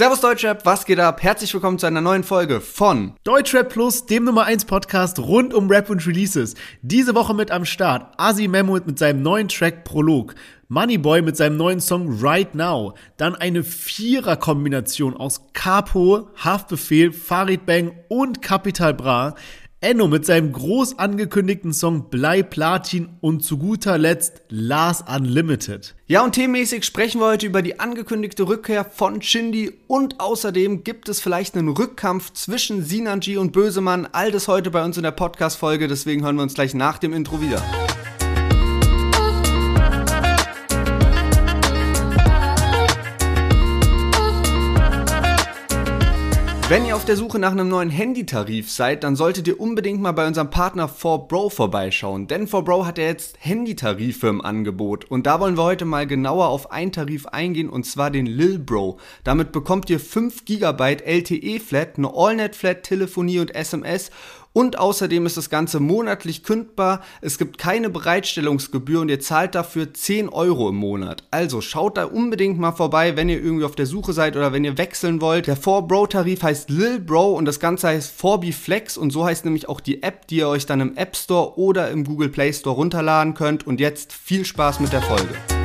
Servus Deutschrap, was geht ab? Herzlich willkommen zu einer neuen Folge von Deutschrap Plus, dem Nummer 1 Podcast rund um Rap und Releases. Diese Woche mit am Start Asi Mehmet mit seinem neuen Track Prolog, Moneyboy mit seinem neuen Song Right Now, dann eine Vierer-Kombination aus Capo, Haftbefehl, Farid Bang und Capital Bra. Enno mit seinem groß angekündigten Song Blei Platin und zu guter Letzt Lars Unlimited. Ja, und themenmäßig sprechen wir heute über die angekündigte Rückkehr von Shindy und außerdem gibt es vielleicht einen Rückkampf zwischen Sinanji und Bösemann. All das heute bei uns in der Podcast-Folge, deswegen hören wir uns gleich nach dem Intro wieder. Wenn ihr auf der Suche nach einem neuen Handytarif seid, dann solltet ihr unbedingt mal bei unserem Partner 4Bro vorbeischauen. Denn 4Bro hat ja jetzt Handytarife im Angebot. Und da wollen wir heute mal genauer auf einen Tarif eingehen, und zwar den Lil Bro. Damit bekommt ihr 5 GB LTE Flat, eine AllNet Flat, Telefonie und SMS und außerdem ist das Ganze monatlich kündbar. Es gibt keine Bereitstellungsgebühr und ihr zahlt dafür 10 Euro im Monat. Also schaut da unbedingt mal vorbei, wenn ihr irgendwie auf der Suche seid oder wenn ihr wechseln wollt. Der 4Bro-Tarif heißt Lil Bro und das Ganze heißt 4B Flex und so heißt nämlich auch die App, die ihr euch dann im App Store oder im Google Play Store runterladen könnt. Und jetzt viel Spaß mit der Folge.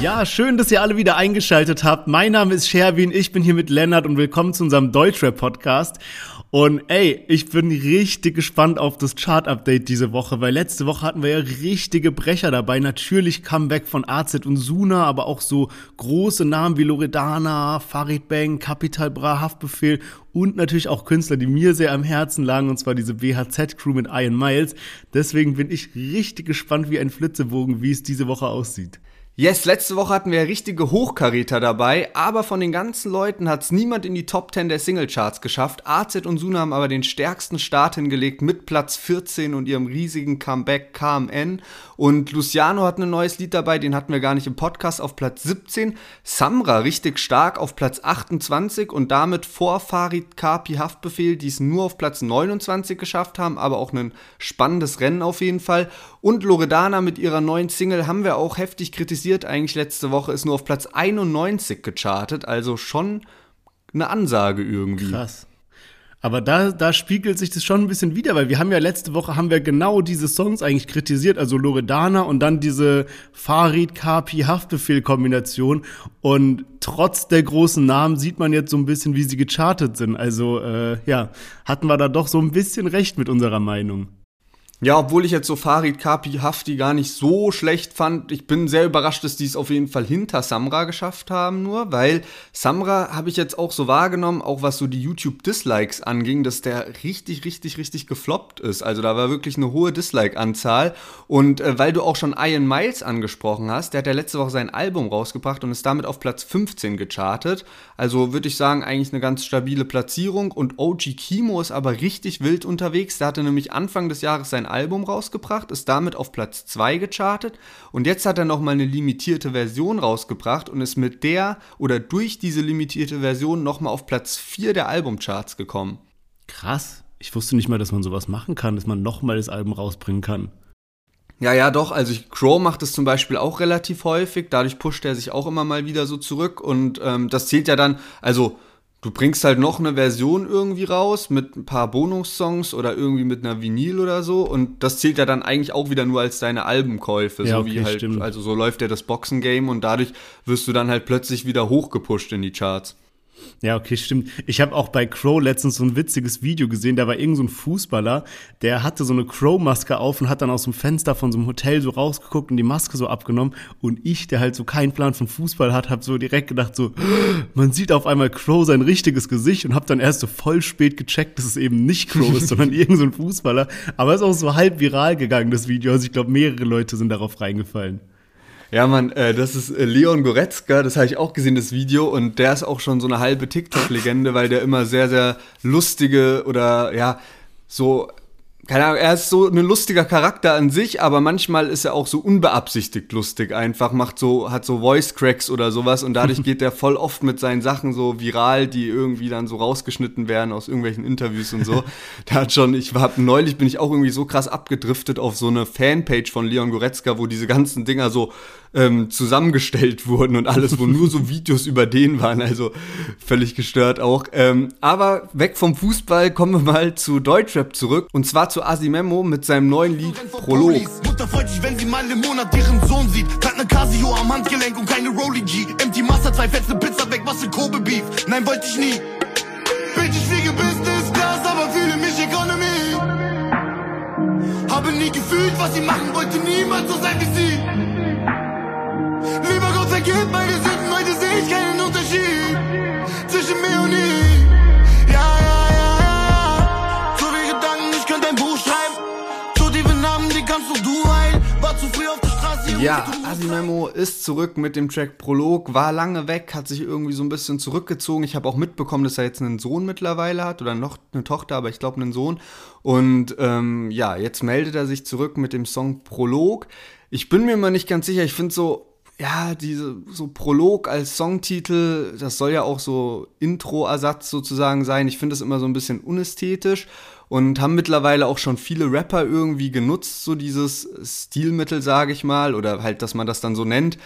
Ja, schön, dass ihr alle wieder eingeschaltet habt. Mein Name ist Sherwin, ich bin hier mit Lennart und willkommen zu unserem Deutschrap-Podcast. Und ey, ich bin richtig gespannt auf das Chart-Update diese Woche, weil letzte Woche hatten wir ja richtige Brecher dabei. Natürlich Comeback von AZ und Suna, aber auch so große Namen wie Loredana, Farid Bang, Capital Bra, Haftbefehl und natürlich auch Künstler, die mir sehr am Herzen lagen, und zwar diese BHZ-Crew mit Iron Miles. Deswegen bin ich richtig gespannt wie ein Flitzebogen, wie es diese Woche aussieht. Yes, letzte Woche hatten wir richtige Hochkaräter dabei, aber von den ganzen Leuten hat es niemand in die Top 10 der Singlecharts geschafft. AZ und Suna haben aber den stärksten Start hingelegt mit Platz 14 und ihrem riesigen Comeback KMN. Und Luciano hat ein neues Lied dabei, den hatten wir gar nicht im Podcast, auf Platz 17. Samra richtig stark auf Platz 28 und damit vor Farid Kapi Haftbefehl, die es nur auf Platz 29 geschafft haben, aber auch ein spannendes Rennen auf jeden Fall. Und Loredana mit ihrer neuen Single haben wir auch heftig kritisiert passiert eigentlich letzte Woche, ist nur auf Platz 91 gechartet, also schon eine Ansage irgendwie. Krass. Aber da, da spiegelt sich das schon ein bisschen wieder, weil wir haben ja letzte Woche haben wir genau diese Songs eigentlich kritisiert, also Loredana und dann diese Farid Kapi Haftbefehl Kombination und trotz der großen Namen sieht man jetzt so ein bisschen, wie sie gechartet sind. Also äh, ja, hatten wir da doch so ein bisschen recht mit unserer Meinung. Ja, obwohl ich jetzt so Farid Kapi Hafti gar nicht so schlecht fand. Ich bin sehr überrascht, dass die es auf jeden Fall hinter Samra geschafft haben, nur, weil Samra habe ich jetzt auch so wahrgenommen, auch was so die YouTube-Dislikes anging, dass der richtig, richtig, richtig gefloppt ist. Also da war wirklich eine hohe Dislike-Anzahl. Und äh, weil du auch schon Ian Miles angesprochen hast, der hat ja letzte Woche sein Album rausgebracht und ist damit auf Platz 15 gechartet. Also würde ich sagen, eigentlich eine ganz stabile Platzierung. Und OG Kimo ist aber richtig wild unterwegs. Der hatte nämlich Anfang des Jahres sein Album rausgebracht, ist damit auf Platz 2 gechartet und jetzt hat er nochmal eine limitierte Version rausgebracht und ist mit der oder durch diese limitierte Version nochmal auf Platz 4 der Albumcharts gekommen. Krass. Ich wusste nicht mal, dass man sowas machen kann, dass man nochmal das Album rausbringen kann. Ja, ja, doch. Also Crow macht es zum Beispiel auch relativ häufig. Dadurch pusht er sich auch immer mal wieder so zurück. Und ähm, das zählt ja dann, also du bringst halt noch eine Version irgendwie raus mit ein paar Bonussongs oder irgendwie mit einer Vinyl oder so und das zählt ja dann eigentlich auch wieder nur als deine Albenkäufe, ja, so okay, wie halt, stimmt. also so läuft ja das Boxen-Game und dadurch wirst du dann halt plötzlich wieder hochgepusht in die Charts. Ja, okay, stimmt. Ich habe auch bei Crow letztens so ein witziges Video gesehen. Da war irgend so ein Fußballer, der hatte so eine Crow-Maske auf und hat dann aus dem Fenster von so einem Hotel so rausgeguckt und die Maske so abgenommen. Und ich, der halt so keinen Plan von Fußball hat, habe so direkt gedacht so, man sieht auf einmal Crow sein richtiges Gesicht und habe dann erst so voll spät gecheckt, dass es eben nicht Crow ist, sondern irgend so ein Fußballer. Aber es ist auch so halb viral gegangen, das Video. Also ich glaube, mehrere Leute sind darauf reingefallen. Ja, Mann, äh, das ist äh, Leon Goretzka, das habe ich auch gesehen, das Video, und der ist auch schon so eine halbe TikTok-Legende, weil der immer sehr, sehr lustige oder ja, so keine Ahnung, er ist so ein lustiger Charakter an sich, aber manchmal ist er auch so unbeabsichtigt lustig einfach, macht so, hat so Voice Cracks oder sowas und dadurch geht er voll oft mit seinen Sachen so viral, die irgendwie dann so rausgeschnitten werden aus irgendwelchen Interviews und so. Der hat schon, ich war neulich bin ich auch irgendwie so krass abgedriftet auf so eine Fanpage von Leon Goretzka, wo diese ganzen Dinger so ähm, zusammengestellt wurden und alles, wo nur so Videos über den waren, also völlig gestört auch. Ähm, aber weg vom Fußball kommen wir mal zu Deutschrap zurück und zwar zu Asimemo mit seinem neuen Lied Prolog. Mutter freut sich, wenn sie mal im Monat ihren Sohn sieht. Hat ne Casio am Handgelenk und keine Rolling G. Empty Master, zwei fette Pizza weg, was für Kobe Beef. Nein, wollte ich nie. Bitch, ich fliege Business Class, aber fühle mich Economy. Habe nie gefühlt, was sie machen, wollte niemals so sein wie sie. Lieber Gott vergib meine Sünden, heute sehe ich keinen Unterschied zwischen mir und ihm. Ja, ja, ja, ja. So wie Gedanken, ich könnte ein Buch schreiben. So tiefe Namen, die kannst nur du heilen. War zu früh auf der Straße. Ja, Asimemo ist zurück mit dem Track Prolog, war lange weg, hat sich irgendwie so ein bisschen zurückgezogen. Ich habe auch mitbekommen, dass er jetzt einen Sohn mittlerweile hat oder noch eine Tochter, aber ich glaube einen Sohn. Und ähm, ja, jetzt meldet er sich zurück mit dem Song Prolog. Ich bin mir immer nicht ganz sicher. Ich finde so, ja, diese so Prolog als Songtitel, das soll ja auch so Intro-Ersatz sozusagen sein. Ich finde das immer so ein bisschen unästhetisch und haben mittlerweile auch schon viele Rapper irgendwie genutzt, so dieses Stilmittel, sage ich mal, oder halt, dass man das dann so nennt.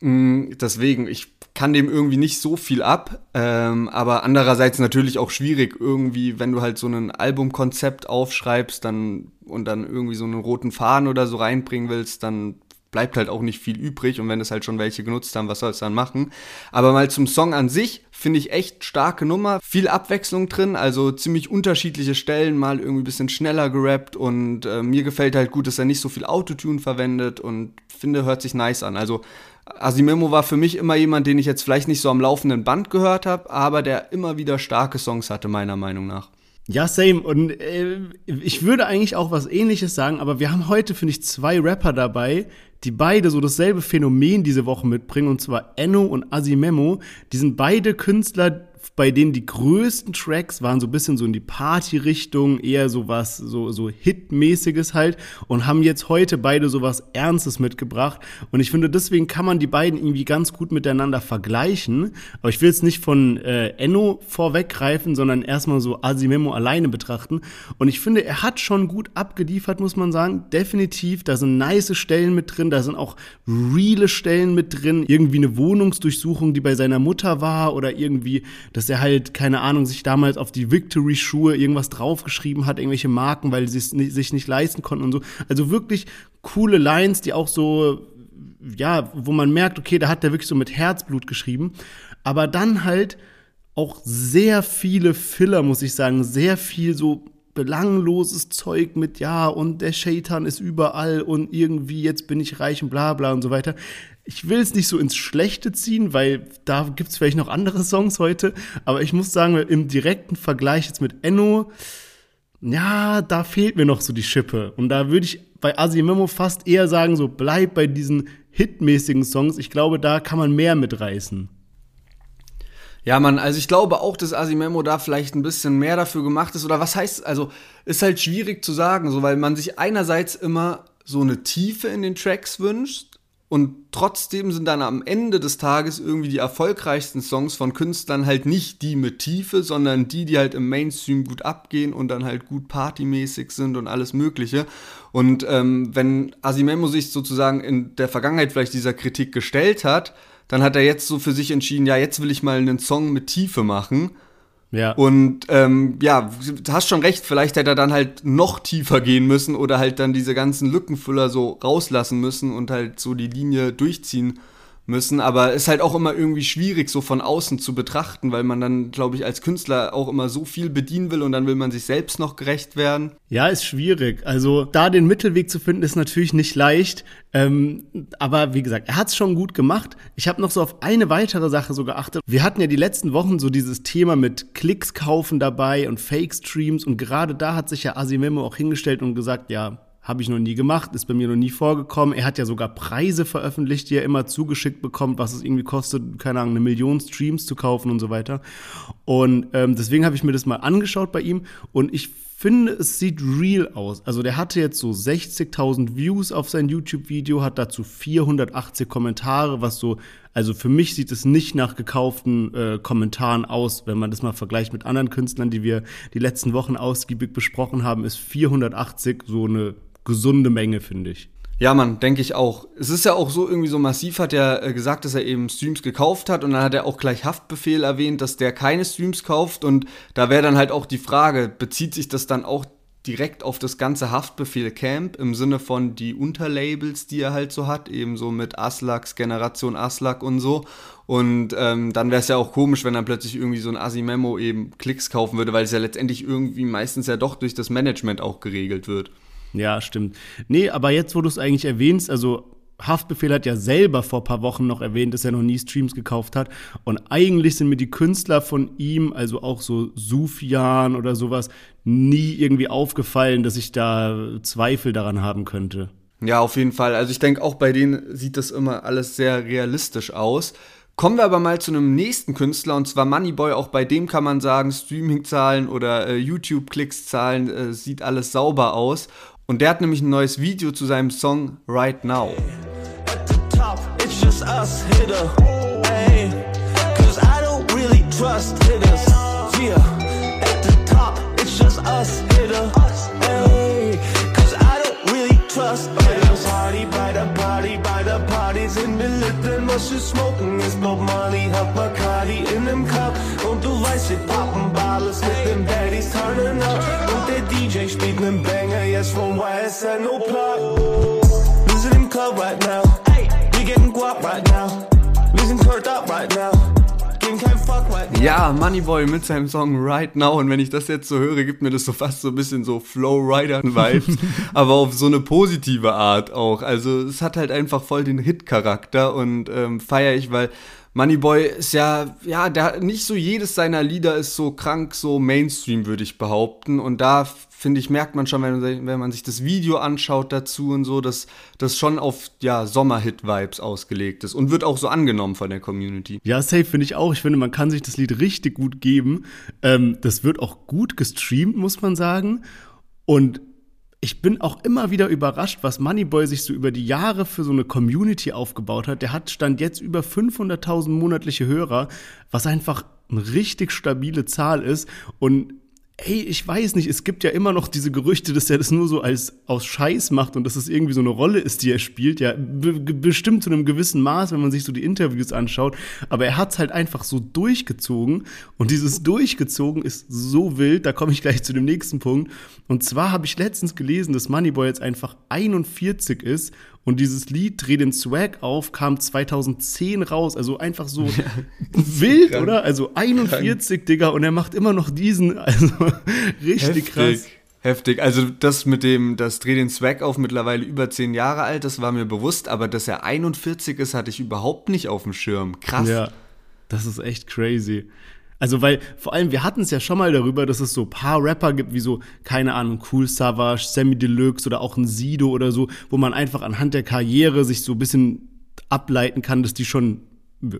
Mm, deswegen, ich kann dem irgendwie nicht so viel ab, ähm, aber andererseits natürlich auch schwierig irgendwie, wenn du halt so ein Albumkonzept aufschreibst, dann und dann irgendwie so einen roten Faden oder so reinbringen willst, dann bleibt halt auch nicht viel übrig und wenn es halt schon welche genutzt haben, was soll es dann machen? Aber mal zum Song an sich finde ich echt starke Nummer, viel Abwechslung drin, also ziemlich unterschiedliche Stellen, mal irgendwie bisschen schneller gerappt und äh, mir gefällt halt gut, dass er nicht so viel Autotune verwendet und finde, hört sich nice an. Also Asimemo war für mich immer jemand, den ich jetzt vielleicht nicht so am laufenden Band gehört habe, aber der immer wieder starke Songs hatte, meiner Meinung nach. Ja, same. Und äh, ich würde eigentlich auch was ähnliches sagen, aber wir haben heute, finde ich, zwei Rapper dabei, die beide so dasselbe Phänomen diese Woche mitbringen, und zwar Enno und Asimemo. Die sind beide Künstler, bei denen die größten Tracks waren so ein bisschen so in die Party-Richtung, eher so was, so, so Hit-mäßiges halt und haben jetzt heute beide so was Ernstes mitgebracht. Und ich finde, deswegen kann man die beiden irgendwie ganz gut miteinander vergleichen. Aber ich will jetzt nicht von äh, Enno vorweggreifen, sondern erstmal so Asimemo alleine betrachten. Und ich finde, er hat schon gut abgeliefert, muss man sagen. Definitiv. Da sind nice Stellen mit drin, da sind auch reale Stellen mit drin. Irgendwie eine Wohnungsdurchsuchung, die bei seiner Mutter war oder irgendwie dass er halt, keine Ahnung, sich damals auf die Victory-Schuhe irgendwas draufgeschrieben hat, irgendwelche Marken, weil sie es sich nicht leisten konnten und so. Also wirklich coole Lines, die auch so, ja, wo man merkt, okay, da hat der wirklich so mit Herzblut geschrieben. Aber dann halt auch sehr viele Filler, muss ich sagen, sehr viel so belangloses Zeug mit, ja, und der Shaitan ist überall und irgendwie jetzt bin ich reich und bla bla und so weiter ich will es nicht so ins Schlechte ziehen, weil da gibt es vielleicht noch andere Songs heute. Aber ich muss sagen, im direkten Vergleich jetzt mit Enno, ja, da fehlt mir noch so die Schippe. Und da würde ich bei Asimemo fast eher sagen, so bleib bei diesen hitmäßigen Songs. Ich glaube, da kann man mehr mitreißen. Ja, Mann, also ich glaube auch, dass Asimemo da vielleicht ein bisschen mehr dafür gemacht ist. Oder was heißt, also ist halt schwierig zu sagen, so weil man sich einerseits immer so eine Tiefe in den Tracks wünscht und trotzdem sind dann am Ende des Tages irgendwie die erfolgreichsten Songs von Künstlern halt nicht die mit Tiefe, sondern die, die halt im Mainstream gut abgehen und dann halt gut partymäßig sind und alles Mögliche. Und ähm, wenn Asimemo sich sozusagen in der Vergangenheit vielleicht dieser Kritik gestellt hat, dann hat er jetzt so für sich entschieden, ja, jetzt will ich mal einen Song mit Tiefe machen. Ja. Und ähm, ja, du hast schon recht, vielleicht hätte er dann halt noch tiefer gehen müssen oder halt dann diese ganzen Lückenfüller so rauslassen müssen und halt so die Linie durchziehen müssen, aber ist halt auch immer irgendwie schwierig, so von außen zu betrachten, weil man dann, glaube ich, als Künstler auch immer so viel bedienen will und dann will man sich selbst noch gerecht werden. Ja, ist schwierig. Also da den Mittelweg zu finden, ist natürlich nicht leicht. Ähm, aber wie gesagt, er hat es schon gut gemacht. Ich habe noch so auf eine weitere Sache so geachtet. Wir hatten ja die letzten Wochen so dieses Thema mit Klicks kaufen dabei und Fake-Streams und gerade da hat sich ja Asimemo auch hingestellt und gesagt, ja, habe ich noch nie gemacht, ist bei mir noch nie vorgekommen. Er hat ja sogar Preise veröffentlicht, die er immer zugeschickt bekommt, was es irgendwie kostet, keine Ahnung, eine Million Streams zu kaufen und so weiter. Und ähm, deswegen habe ich mir das mal angeschaut bei ihm und ich finde, es sieht real aus. Also der hatte jetzt so 60.000 Views auf sein YouTube-Video, hat dazu 480 Kommentare, was so, also für mich sieht es nicht nach gekauften äh, Kommentaren aus, wenn man das mal vergleicht mit anderen Künstlern, die wir die letzten Wochen ausgiebig besprochen haben, ist 480 so eine gesunde Menge, finde ich. Ja, man, denke ich auch. Es ist ja auch so irgendwie so massiv, hat er äh, gesagt, dass er eben Streams gekauft hat und dann hat er auch gleich Haftbefehl erwähnt, dass der keine Streams kauft und da wäre dann halt auch die Frage, bezieht sich das dann auch direkt auf das ganze Haftbefehl Camp im Sinne von die Unterlabels, die er halt so hat, eben so mit Aslaks, Generation Aslak und so. Und ähm, dann wäre es ja auch komisch, wenn er plötzlich irgendwie so ein Asimemo eben Klicks kaufen würde, weil es ja letztendlich irgendwie meistens ja doch durch das Management auch geregelt wird. Ja, stimmt. Nee, aber jetzt, wo du es eigentlich erwähnst, also Haftbefehl hat ja selber vor ein paar Wochen noch erwähnt, dass er noch nie Streams gekauft hat. Und eigentlich sind mir die Künstler von ihm, also auch so Sufjan oder sowas, nie irgendwie aufgefallen, dass ich da Zweifel daran haben könnte. Ja, auf jeden Fall. Also ich denke, auch bei denen sieht das immer alles sehr realistisch aus. Kommen wir aber mal zu einem nächsten Künstler und zwar Moneyboy. Auch bei dem kann man sagen, Streaming-Zahlen oder äh, YouTube-Klicks-Zahlen äh, sieht alles sauber aus. Und der hat nämlich ein neues Video zu seinem Song Right Now. Was you smoking ist Bob Marley, hab Bacardi in dem Cup. Und du weißt, wir poppen Ballers mit dem Daddies turning up. Und der DJ spielt nen Banger, yes from YSL, no plot Wir sind im Club right now, we getting guap right now. Wir sind turned up right now ja, Moneyboy mit seinem Song Right Now. Und wenn ich das jetzt so höre, gibt mir das so fast so ein bisschen so Flow-Rider-Vibes. aber auf so eine positive Art auch. Also es hat halt einfach voll den Hit-Charakter und ähm, feiere ich, weil Moneyboy ist ja, ja, der nicht so jedes seiner Lieder ist so krank, so Mainstream, würde ich behaupten. Und da finde ich, merkt man schon, wenn, wenn man sich das Video anschaut dazu und so, dass das schon auf ja, Sommerhit-Vibes ausgelegt ist und wird auch so angenommen von der Community. Ja, safe finde ich auch. Ich finde, man kann sich das Lied richtig gut geben. Ähm, das wird auch gut gestreamt, muss man sagen. Und ich bin auch immer wieder überrascht, was Moneyboy sich so über die Jahre für so eine Community aufgebaut hat. Der hat stand jetzt über 500.000 monatliche Hörer, was einfach eine richtig stabile Zahl ist. Und ey, ich weiß nicht, es gibt ja immer noch diese Gerüchte, dass er das nur so als aus Scheiß macht und dass es irgendwie so eine Rolle ist, die er spielt. Ja, bestimmt zu einem gewissen Maß, wenn man sich so die Interviews anschaut. Aber er hat es halt einfach so durchgezogen und dieses durchgezogen ist so wild. Da komme ich gleich zu dem nächsten Punkt. Und zwar habe ich letztens gelesen, dass Moneyboy jetzt einfach 41 ist und dieses Lied Dreh den Swag auf kam 2010 raus. Also einfach so ja, wild, krank. oder? Also 41, krank. Digga, und er macht immer noch diesen. Also richtig Heftig. krass. Heftig. Also das mit dem, das Dreh den Swag auf mittlerweile über 10 Jahre alt, das war mir bewusst, aber dass er 41 ist, hatte ich überhaupt nicht auf dem Schirm. Krass. Ja, das ist echt crazy. Also, weil vor allem, wir hatten es ja schon mal darüber, dass es so paar Rapper gibt, wie so, keine Ahnung, Cool Savage, Sammy Deluxe oder auch ein Sido oder so, wo man einfach anhand der Karriere sich so ein bisschen ableiten kann, dass die schon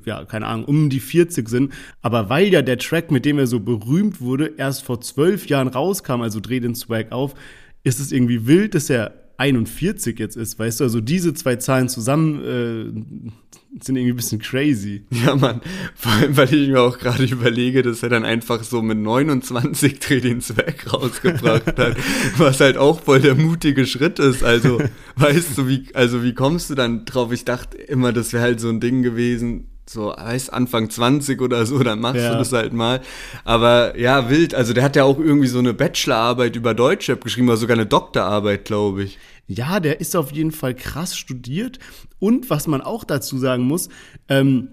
ja, keine Ahnung, um die 40 sind. Aber weil ja der Track, mit dem er so berühmt wurde, erst vor zwölf Jahren rauskam, also dreh den Swag auf, ist es irgendwie wild, dass er 41 jetzt ist, weißt du? Also diese zwei Zahlen zusammen äh, sind irgendwie ein bisschen crazy. Ja, Mann. Vor allem, weil ich mir auch gerade überlege, dass er dann einfach so mit 29 Dreh den Zweck rausgebracht hat, was halt auch voll der mutige Schritt ist. Also, weißt du, wie, also wie kommst du dann drauf? Ich dachte immer, das wäre halt so ein Ding gewesen, so, weißt, Anfang 20 oder so, dann machst ja. du das halt mal. Aber ja, wild. Also der hat ja auch irgendwie so eine Bachelorarbeit über Deutschrap geschrieben, oder sogar eine Doktorarbeit, glaube ich. Ja, der ist auf jeden Fall krass studiert. Und was man auch dazu sagen muss, ähm,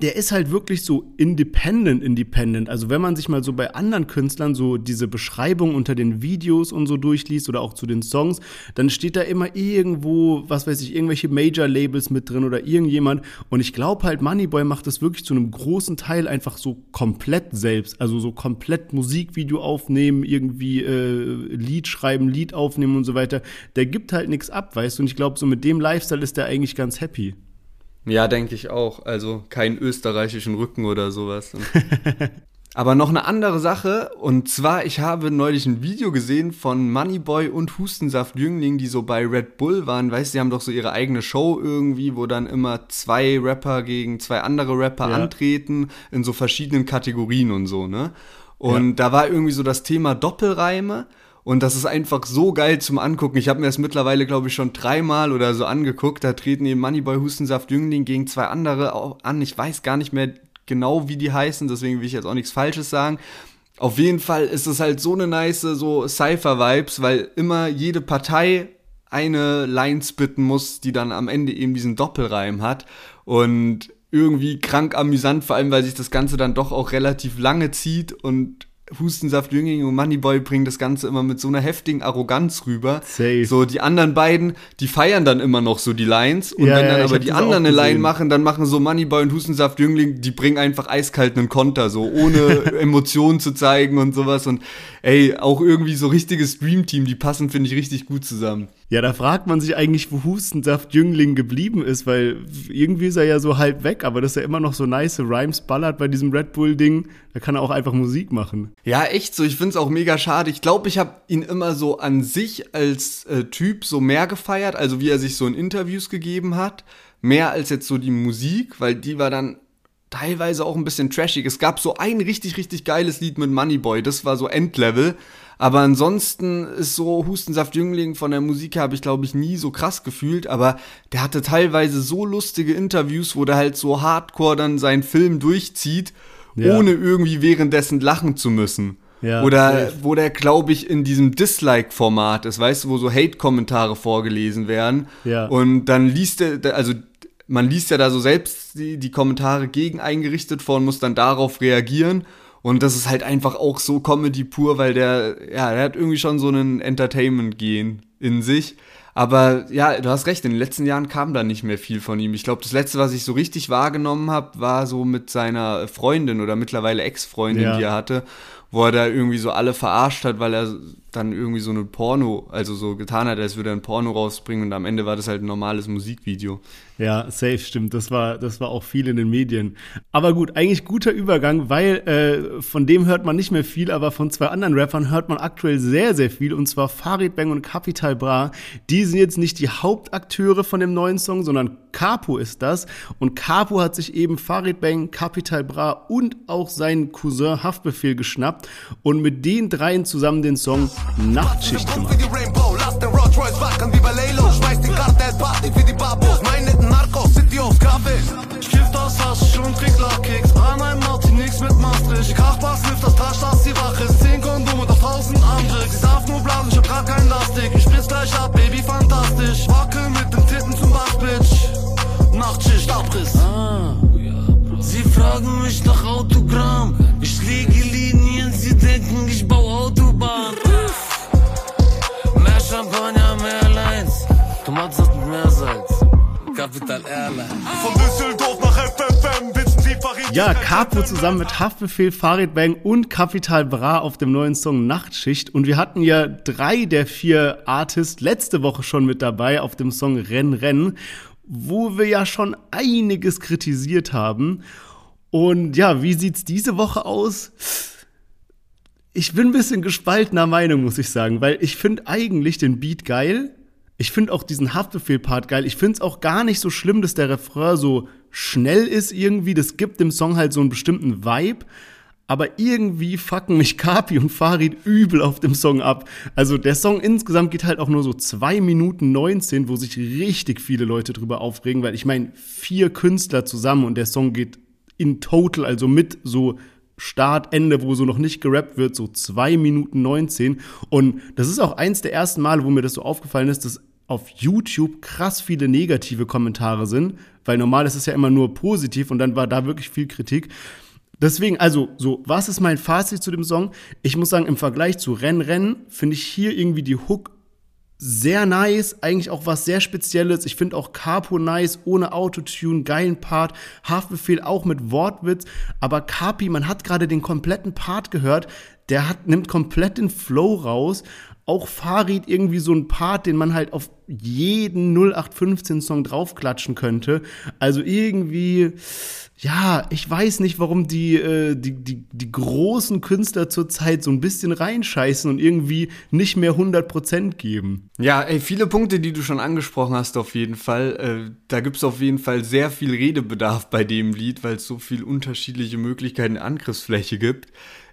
der ist halt wirklich so independent, independent. Also wenn man sich mal so bei anderen Künstlern so diese Beschreibung unter den Videos und so durchliest oder auch zu den Songs, dann steht da immer irgendwo, was weiß ich, irgendwelche Major-Labels mit drin oder irgendjemand. Und ich glaube halt, Moneyboy macht das wirklich zu einem großen Teil einfach so komplett selbst. Also so komplett Musikvideo aufnehmen, irgendwie äh, Lied schreiben, Lied aufnehmen und so weiter. Der gibt halt nichts ab, weißt du? Und ich glaube, so mit dem Lifestyle ist der eigentlich ganz happy. Ja, denke ich auch. Also keinen österreichischen Rücken oder sowas. Aber noch eine andere Sache, und zwar, ich habe neulich ein Video gesehen von Moneyboy und Hustensaft Jüngling, die so bei Red Bull waren. Weißt du, die haben doch so ihre eigene Show irgendwie, wo dann immer zwei Rapper gegen zwei andere Rapper ja. antreten, in so verschiedenen Kategorien und so, ne? Und ja. da war irgendwie so das Thema Doppelreime. Und das ist einfach so geil zum Angucken. Ich habe mir das mittlerweile, glaube ich, schon dreimal oder so angeguckt. Da treten eben Moneyboy Hustensaft Jüngling gegen zwei andere an. Ich weiß gar nicht mehr genau, wie die heißen, deswegen will ich jetzt auch nichts Falsches sagen. Auf jeden Fall ist es halt so eine nice, so Cypher-Vibes, weil immer jede Partei eine Line spitten muss, die dann am Ende eben diesen Doppelreim hat. Und irgendwie krank amüsant, vor allem weil sich das Ganze dann doch auch relativ lange zieht und Hustensaft Jüngling und Moneyboy bringen das Ganze immer mit so einer heftigen Arroganz rüber. Safe. So, die anderen beiden, die feiern dann immer noch so die Lines. Und ja, wenn dann ja, aber die anderen eine Line machen, dann machen so Moneyboy und Hustensaft Jüngling, die bringen einfach eiskalt einen Konter, so ohne Emotionen zu zeigen und sowas. Und ey, auch irgendwie so richtiges Streamteam, die passen, finde ich, richtig gut zusammen. Ja, da fragt man sich eigentlich, wo Hustensaft Jüngling geblieben ist, weil irgendwie ist er ja so halb weg, aber dass er immer noch so nice Rhymes ballert bei diesem Red Bull-Ding, da kann er auch einfach Musik machen. Ja, echt so. Ich finde es auch mega schade. Ich glaube, ich habe ihn immer so an sich als äh, Typ so mehr gefeiert, also wie er sich so in Interviews gegeben hat, mehr als jetzt so die Musik, weil die war dann teilweise auch ein bisschen trashig. Es gab so ein richtig, richtig geiles Lied mit Moneyboy, das war so Endlevel. Aber ansonsten ist so Hustensaft Jüngling von der Musik habe ich glaube ich nie so krass gefühlt, aber der hatte teilweise so lustige Interviews, wo der halt so hardcore dann seinen Film durchzieht, ja. ohne irgendwie währenddessen lachen zu müssen. Ja, Oder safe. wo der, glaube ich, in diesem Dislike-Format ist, weißt du, wo so Hate-Kommentare vorgelesen werden. Ja. Und dann liest er, also man liest ja da so selbst die, die Kommentare gegen eingerichtet vor und muss dann darauf reagieren. Und das ist halt einfach auch so Comedy pur, weil der, ja, der hat irgendwie schon so einen Entertainment-Gehen in sich. Aber ja, du hast recht, in den letzten Jahren kam da nicht mehr viel von ihm. Ich glaube, das letzte, was ich so richtig wahrgenommen habe, war so mit seiner Freundin oder mittlerweile Ex-Freundin, ja. die er hatte, wo er da irgendwie so alle verarscht hat, weil er dann irgendwie so eine Porno, also so getan hat, als würde er ein Porno rausbringen und am Ende war das halt ein normales Musikvideo. Ja, safe, stimmt. Das war, das war auch viel in den Medien. Aber gut, eigentlich guter Übergang, weil äh, von dem hört man nicht mehr viel, aber von zwei anderen Rappern hört man aktuell sehr, sehr viel. Und zwar Farid Bang und Capital Bra. Die sind jetzt nicht die Hauptakteure von dem neuen Song, sondern Capo ist das. Und Capo hat sich eben Farid Bang, Capital Bra und auch seinen Cousin Haftbefehl geschnappt und mit den dreien zusammen den Song Nachtschicht gemacht. Ich kiff das Hasch und trink Lackkicks An einem Martin, nix mit Maastricht. Kachbach snifft das Tasch, dass sie wach ist. Zehn Kondome, doch tausend andere. Sie darf nur blasen, ich hab grad kein Lastik Ich spritz gleich ab, Baby, fantastisch. Wackel mit den Titten zum Bach, Bitch Nachtschicht, Abriss. Ah, Sie fragen mich nach Autogramm. Ich lege Linien, sie denken, ich bau Champagner, mehr Lines Tomaten mehr Salz Capital Airlines. Von Düsseldorf nach FFM, wissen Sie, Farid Ja, Capo zusammen mit Haftbefehl, Farid Bang und Capital Bra auf dem neuen Song Nachtschicht. Und wir hatten ja drei der vier Artists letzte Woche schon mit dabei auf dem Song Renn, Renn, wo wir ja schon einiges kritisiert haben. Und ja, wie sieht's diese Woche aus? Ich bin ein bisschen gespaltener Meinung, muss ich sagen, weil ich finde eigentlich den Beat geil. Ich finde auch diesen Haftbefehl-Part geil. Ich finde es auch gar nicht so schlimm, dass der Refrain so schnell ist irgendwie. Das gibt dem Song halt so einen bestimmten Vibe. Aber irgendwie fucken mich Kapi und Farid übel auf dem Song ab. Also der Song insgesamt geht halt auch nur so zwei Minuten 19, wo sich richtig viele Leute drüber aufregen, weil ich meine, vier Künstler zusammen und der Song geht in total, also mit so Start, Ende, wo so noch nicht gerappt wird, so zwei Minuten 19. Und das ist auch eins der ersten Male, wo mir das so aufgefallen ist, dass auf YouTube krass viele negative Kommentare sind, weil normal ist es ja immer nur positiv und dann war da wirklich viel Kritik. Deswegen, also, so, was ist mein Fazit zu dem Song? Ich muss sagen, im Vergleich zu Renn, Renn finde ich hier irgendwie die Hook sehr nice, eigentlich auch was sehr Spezielles. Ich finde auch Capo nice, ohne Autotune, geilen Part. Haftbefehl auch mit Wortwitz. Aber Capi, man hat gerade den kompletten Part gehört. Der hat, nimmt komplett den Flow raus. Auch Farid irgendwie so ein Part, den man halt auf jeden 0815 Song draufklatschen könnte. Also irgendwie, ja, ich weiß nicht, warum die, äh, die, die, die großen Künstler zurzeit so ein bisschen reinscheißen und irgendwie nicht mehr 100% geben. Ja, ey, viele Punkte, die du schon angesprochen hast, auf jeden Fall. Äh, da gibt es auf jeden Fall sehr viel Redebedarf bei dem Lied, weil es so viele unterschiedliche Möglichkeiten Angriffsfläche gibt.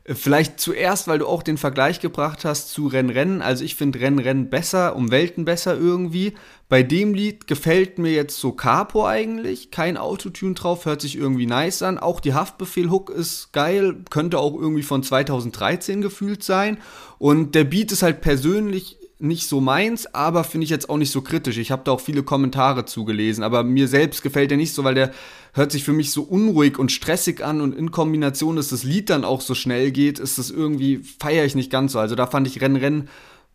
Vielleicht zuerst, weil du auch den Vergleich gebracht hast zu Renn Rennen. Also ich finde Renn Rennen besser, um Welten besser irgendwie. Bei dem Lied gefällt mir jetzt so Capo eigentlich. Kein Autotune drauf, hört sich irgendwie nice an. Auch die Haftbefehl-Hook ist geil, könnte auch irgendwie von 2013 gefühlt sein. Und der Beat ist halt persönlich nicht so meins, aber finde ich jetzt auch nicht so kritisch. Ich habe da auch viele Kommentare zugelesen, aber mir selbst gefällt der nicht so, weil der hört sich für mich so unruhig und stressig an und in Kombination, dass das Lied dann auch so schnell geht, ist das irgendwie, feiere ich nicht ganz so. Also da fand ich Renn Renn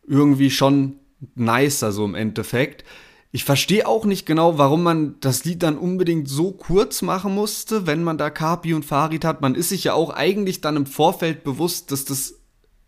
irgendwie schon nicer so im Endeffekt. Ich verstehe auch nicht genau, warum man das Lied dann unbedingt so kurz machen musste, wenn man da Kapi und Farid hat. Man ist sich ja auch eigentlich dann im Vorfeld bewusst, dass das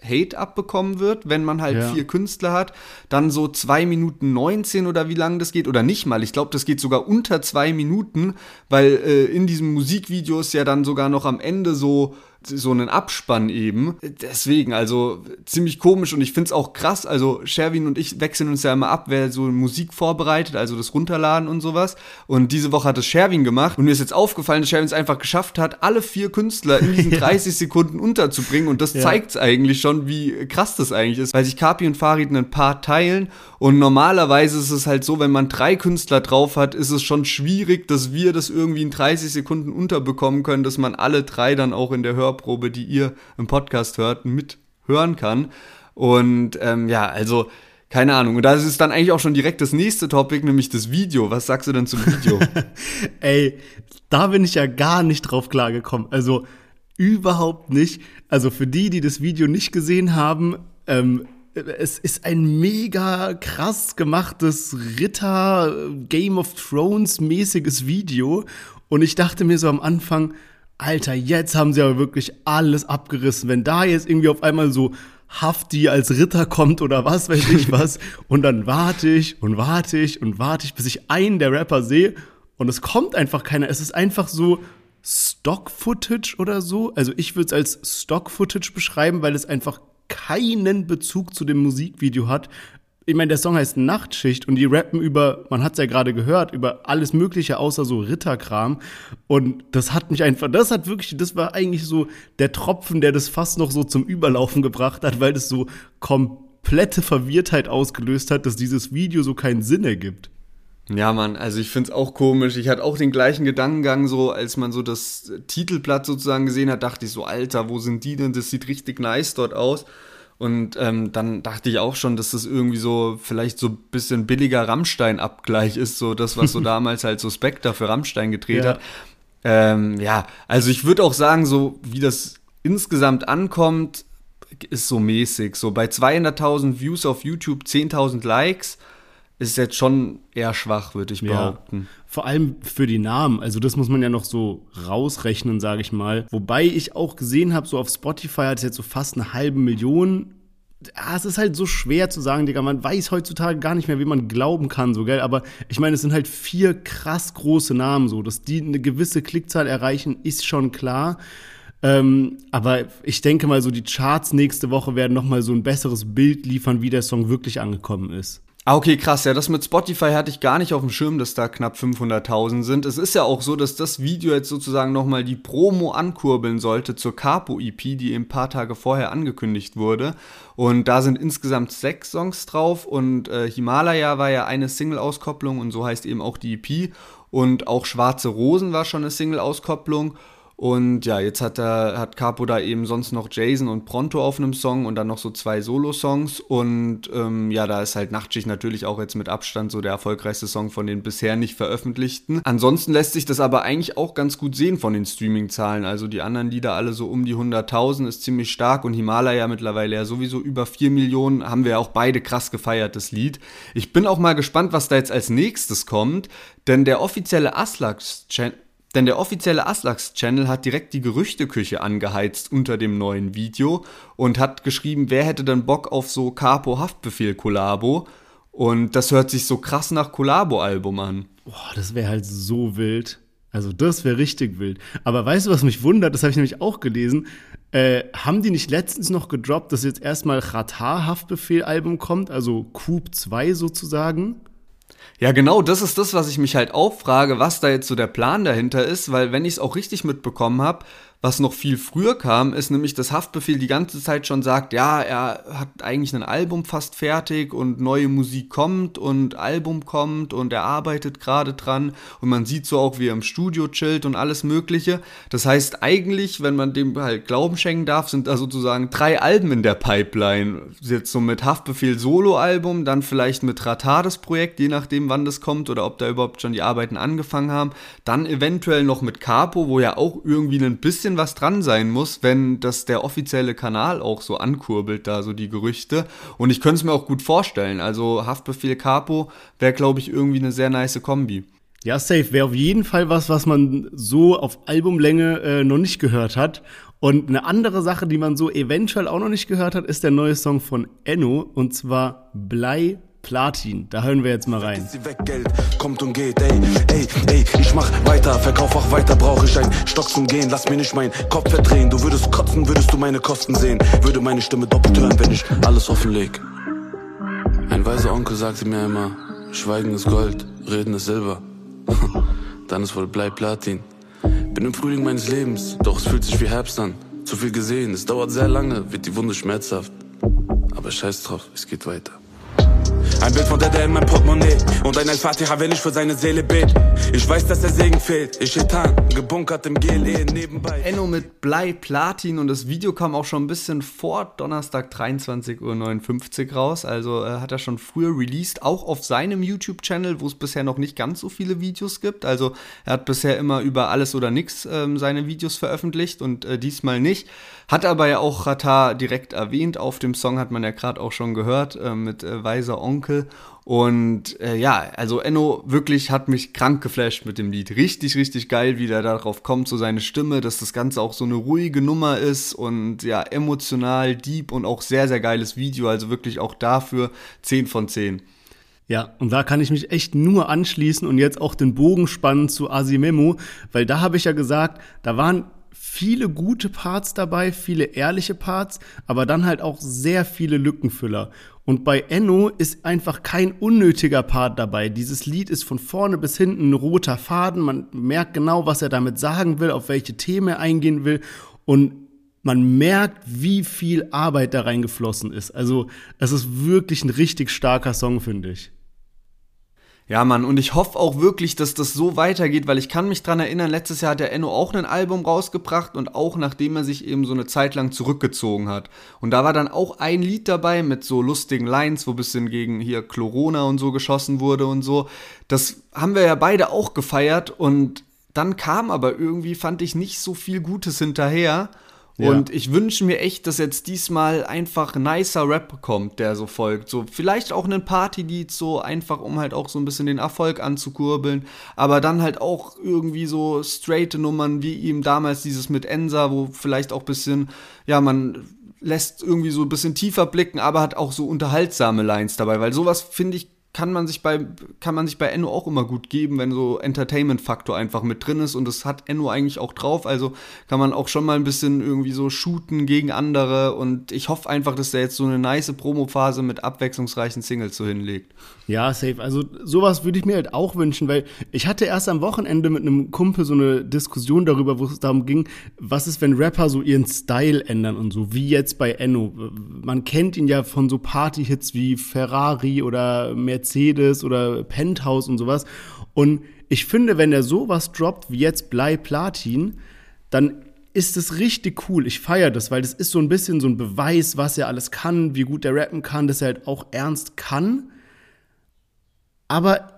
Hate abbekommen wird, wenn man halt ja. vier Künstler hat. Dann so zwei Minuten 19 oder wie lange das geht, oder nicht mal. Ich glaube, das geht sogar unter zwei Minuten, weil äh, in diesem Musikvideo ist ja dann sogar noch am Ende so so einen Abspann eben. Deswegen, also ziemlich komisch und ich finde es auch krass. Also Sherwin und ich wechseln uns ja immer ab, wer so Musik vorbereitet, also das Runterladen und sowas. Und diese Woche hat es Sherwin gemacht und mir ist jetzt aufgefallen, dass Sherwin es einfach geschafft hat, alle vier Künstler in diesen 30 Sekunden unterzubringen und das ja. zeigt eigentlich schon, wie krass das eigentlich ist, weil sich Kapi und Farid ein paar teilen und normalerweise ist es halt so, wenn man drei Künstler drauf hat, ist es schon schwierig, dass wir das irgendwie in 30 Sekunden unterbekommen können, dass man alle drei dann auch in der Hör Hörprobe, die ihr im Podcast hört, mithören kann. Und ähm, ja, also keine Ahnung. Und da ist dann eigentlich auch schon direkt das nächste Topic, nämlich das Video. Was sagst du denn zum Video? Ey, da bin ich ja gar nicht drauf klargekommen. Also überhaupt nicht. Also für die, die das Video nicht gesehen haben, ähm, es ist ein mega krass gemachtes Ritter Game of Thrones mäßiges Video. Und ich dachte mir so am Anfang, Alter, jetzt haben sie aber wirklich alles abgerissen. Wenn da jetzt irgendwie auf einmal so Hafti als Ritter kommt oder was weiß ich was, und dann warte ich und warte ich und warte ich, bis ich einen der Rapper sehe und es kommt einfach keiner. Es ist einfach so Stock-Footage oder so. Also ich würde es als Stock-Footage beschreiben, weil es einfach keinen Bezug zu dem Musikvideo hat ich meine, der Song heißt Nachtschicht und die rappen über, man hat es ja gerade gehört, über alles Mögliche außer so Ritterkram. Und das hat mich einfach, das hat wirklich, das war eigentlich so der Tropfen, der das fast noch so zum Überlaufen gebracht hat, weil das so komplette Verwirrtheit ausgelöst hat, dass dieses Video so keinen Sinn ergibt. Ja, Mann, also ich find's auch komisch. Ich hatte auch den gleichen Gedankengang, so als man so das Titelblatt sozusagen gesehen hat, dachte ich so, Alter, wo sind die denn? Das sieht richtig nice dort aus. Und ähm, dann dachte ich auch schon, dass das irgendwie so vielleicht so ein bisschen billiger Rammstein-Abgleich ist, so das, was so damals halt so Spectre für Rammstein gedreht ja. hat. Ähm, ja, also ich würde auch sagen, so wie das insgesamt ankommt, ist so mäßig. So bei 200.000 Views auf YouTube, 10.000 Likes, ist jetzt schon eher schwach, würde ich behaupten. Ja, vor allem für die Namen. Also das muss man ja noch so rausrechnen, sage ich mal. Wobei ich auch gesehen habe, so auf Spotify hat es jetzt so fast eine halbe Million. Ja, es ist halt so schwer zu sagen, Digga. Man weiß heutzutage gar nicht mehr, wie man glauben kann, so, gell? Aber ich meine, es sind halt vier krass große Namen, so. Dass die eine gewisse Klickzahl erreichen, ist schon klar. Ähm, aber ich denke mal, so die Charts nächste Woche werden noch mal so ein besseres Bild liefern, wie der Song wirklich angekommen ist. Ah, okay, krass. Ja, das mit Spotify hatte ich gar nicht auf dem Schirm, dass da knapp 500.000 sind. Es ist ja auch so, dass das Video jetzt sozusagen nochmal die Promo ankurbeln sollte zur Capo-EP, die ein paar Tage vorher angekündigt wurde. Und da sind insgesamt sechs Songs drauf und äh, Himalaya war ja eine Single-Auskopplung und so heißt eben auch die EP. Und auch Schwarze Rosen war schon eine Single-Auskopplung. Und ja, jetzt hat, er, hat Capo da eben sonst noch Jason und Pronto auf einem Song und dann noch so zwei Solo-Songs. Und ähm, ja, da ist halt Nachtschicht natürlich auch jetzt mit Abstand so der erfolgreichste Song von den bisher nicht veröffentlichten. Ansonsten lässt sich das aber eigentlich auch ganz gut sehen von den Streaming-Zahlen. Also die anderen Lieder alle so um die 100.000 ist ziemlich stark und Himalaya mittlerweile ja sowieso über 4 Millionen. Haben wir ja auch beide krass gefeiert, das Lied. Ich bin auch mal gespannt, was da jetzt als nächstes kommt, denn der offizielle Aslax-Channel denn der offizielle Aslax-Channel hat direkt die Gerüchteküche angeheizt unter dem neuen Video und hat geschrieben, wer hätte denn Bock auf so Capo-Haftbefehl-Kollabo. Und das hört sich so krass nach Kollabo-Album an. Boah, das wäre halt so wild. Also das wäre richtig wild. Aber weißt du, was mich wundert? Das habe ich nämlich auch gelesen. Äh, haben die nicht letztens noch gedroppt, dass jetzt erstmal Qatar-Haftbefehl-Album kommt, also Coup 2 sozusagen? Ja, genau, das ist das, was ich mich halt auch frage, was da jetzt so der Plan dahinter ist, weil wenn ich es auch richtig mitbekommen habe, was noch viel früher kam, ist nämlich, dass Haftbefehl die ganze Zeit schon sagt, ja, er hat eigentlich ein Album fast fertig und neue Musik kommt und Album kommt und er arbeitet gerade dran und man sieht so auch, wie er im Studio chillt und alles Mögliche. Das heißt eigentlich, wenn man dem halt Glauben schenken darf, sind da sozusagen drei Alben in der Pipeline. Jetzt so mit Haftbefehl Solo-Album, dann vielleicht mit Ratades Projekt, je nachdem wann das kommt oder ob da überhaupt schon die Arbeiten angefangen haben. Dann eventuell noch mit Capo, wo ja auch irgendwie ein bisschen bisschen was dran sein muss, wenn das der offizielle Kanal auch so ankurbelt, da so die Gerüchte. Und ich könnte es mir auch gut vorstellen. Also Haftbefehl Capo wäre, glaube ich, irgendwie eine sehr nice Kombi. Ja, safe. Wäre auf jeden Fall was, was man so auf Albumlänge äh, noch nicht gehört hat. Und eine andere Sache, die man so eventuell auch noch nicht gehört hat, ist der neue Song von Enno und zwar Blei Platin. Da hören wir jetzt mal rein. Sie weg, Geld kommt und geht, ey, ey, ey, ich mach weiter, verkauf auch weiter, brauche ich ein Stock zum Gehen, lass mir nicht meinen Kopf verdrehen. Du würdest kotzen, würdest du meine Kosten sehen, würde meine Stimme doppelt hören, wenn ich alles offenleg. Ein weiser Onkel sagte mir immer, Schweigen ist Gold, Reden ist Silber. Dann ist wohl bleib Platin. Bin im Frühling meines Lebens, doch es fühlt sich wie Herbst an. Zu viel gesehen, es dauert sehr lange, wird die Wunde schmerzhaft. Aber scheiß drauf, es geht weiter. Ein Bild von Dada in mein Portemonnaie und ein Al-Fatiha, wenn ich für seine Seele bet. Ich weiß, dass der Segen fehlt. Ich Etan, gebunkert im GLE nebenbei. Enno mit Blei Platin und das Video kam auch schon ein bisschen vor Donnerstag 23.59 Uhr raus. Also äh, hat er schon früher released, auch auf seinem YouTube-Channel, wo es bisher noch nicht ganz so viele Videos gibt. Also er hat bisher immer über alles oder nichts ähm, seine Videos veröffentlicht und äh, diesmal nicht. Hat aber ja auch Rata direkt erwähnt. Auf dem Song hat man ja gerade auch schon gehört äh, mit äh, Weiser Onkel. Und äh, ja, also Enno wirklich hat mich krank geflasht mit dem Lied. Richtig, richtig geil, wie der darauf kommt, so seine Stimme, dass das Ganze auch so eine ruhige Nummer ist und ja, emotional, deep und auch sehr, sehr geiles Video. Also wirklich auch dafür 10 von 10. Ja, und da kann ich mich echt nur anschließen und jetzt auch den Bogen spannen zu Asimemo, weil da habe ich ja gesagt, da waren viele gute Parts dabei, viele ehrliche Parts, aber dann halt auch sehr viele Lückenfüller. Und bei Enno ist einfach kein unnötiger Part dabei. Dieses Lied ist von vorne bis hinten ein roter Faden. Man merkt genau, was er damit sagen will, auf welche Themen er eingehen will. Und man merkt, wie viel Arbeit da reingeflossen ist. Also, es ist wirklich ein richtig starker Song, finde ich. Ja, Mann, und ich hoffe auch wirklich, dass das so weitergeht, weil ich kann mich dran erinnern, letztes Jahr hat der Enno auch ein Album rausgebracht und auch nachdem er sich eben so eine Zeit lang zurückgezogen hat. Und da war dann auch ein Lied dabei mit so lustigen Lines, wo bisschen gegen hier Corona und so geschossen wurde und so. Das haben wir ja beide auch gefeiert und dann kam aber irgendwie, fand ich, nicht so viel Gutes hinterher. Und ich wünsche mir echt, dass jetzt diesmal einfach nicer Rap kommt, der so folgt. So vielleicht auch ein Party-Lied, so einfach, um halt auch so ein bisschen den Erfolg anzukurbeln. Aber dann halt auch irgendwie so straighte Nummern, wie ihm damals dieses mit Ensa, wo vielleicht auch ein bisschen, ja, man lässt irgendwie so ein bisschen tiefer blicken, aber hat auch so unterhaltsame Lines dabei, weil sowas finde ich kann man sich bei kann man sich bei Enno auch immer gut geben, wenn so Entertainment-Faktor einfach mit drin ist und das hat Enno eigentlich auch drauf. Also kann man auch schon mal ein bisschen irgendwie so shooten gegen andere und ich hoffe einfach, dass der jetzt so eine nice Promo-Phase mit abwechslungsreichen Singles so hinlegt. Ja, safe. Also sowas würde ich mir halt auch wünschen, weil ich hatte erst am Wochenende mit einem Kumpel so eine Diskussion darüber, wo es darum ging, was ist, wenn Rapper so ihren Style ändern und so, wie jetzt bei Enno. Man kennt ihn ja von so Party-Hits wie Ferrari oder Mercedes oder Penthouse und sowas. Und ich finde, wenn er sowas droppt wie jetzt Blei Platin, dann ist es richtig cool. Ich feiere das, weil das ist so ein bisschen so ein Beweis, was er alles kann, wie gut er rappen kann, dass er halt auch ernst kann aber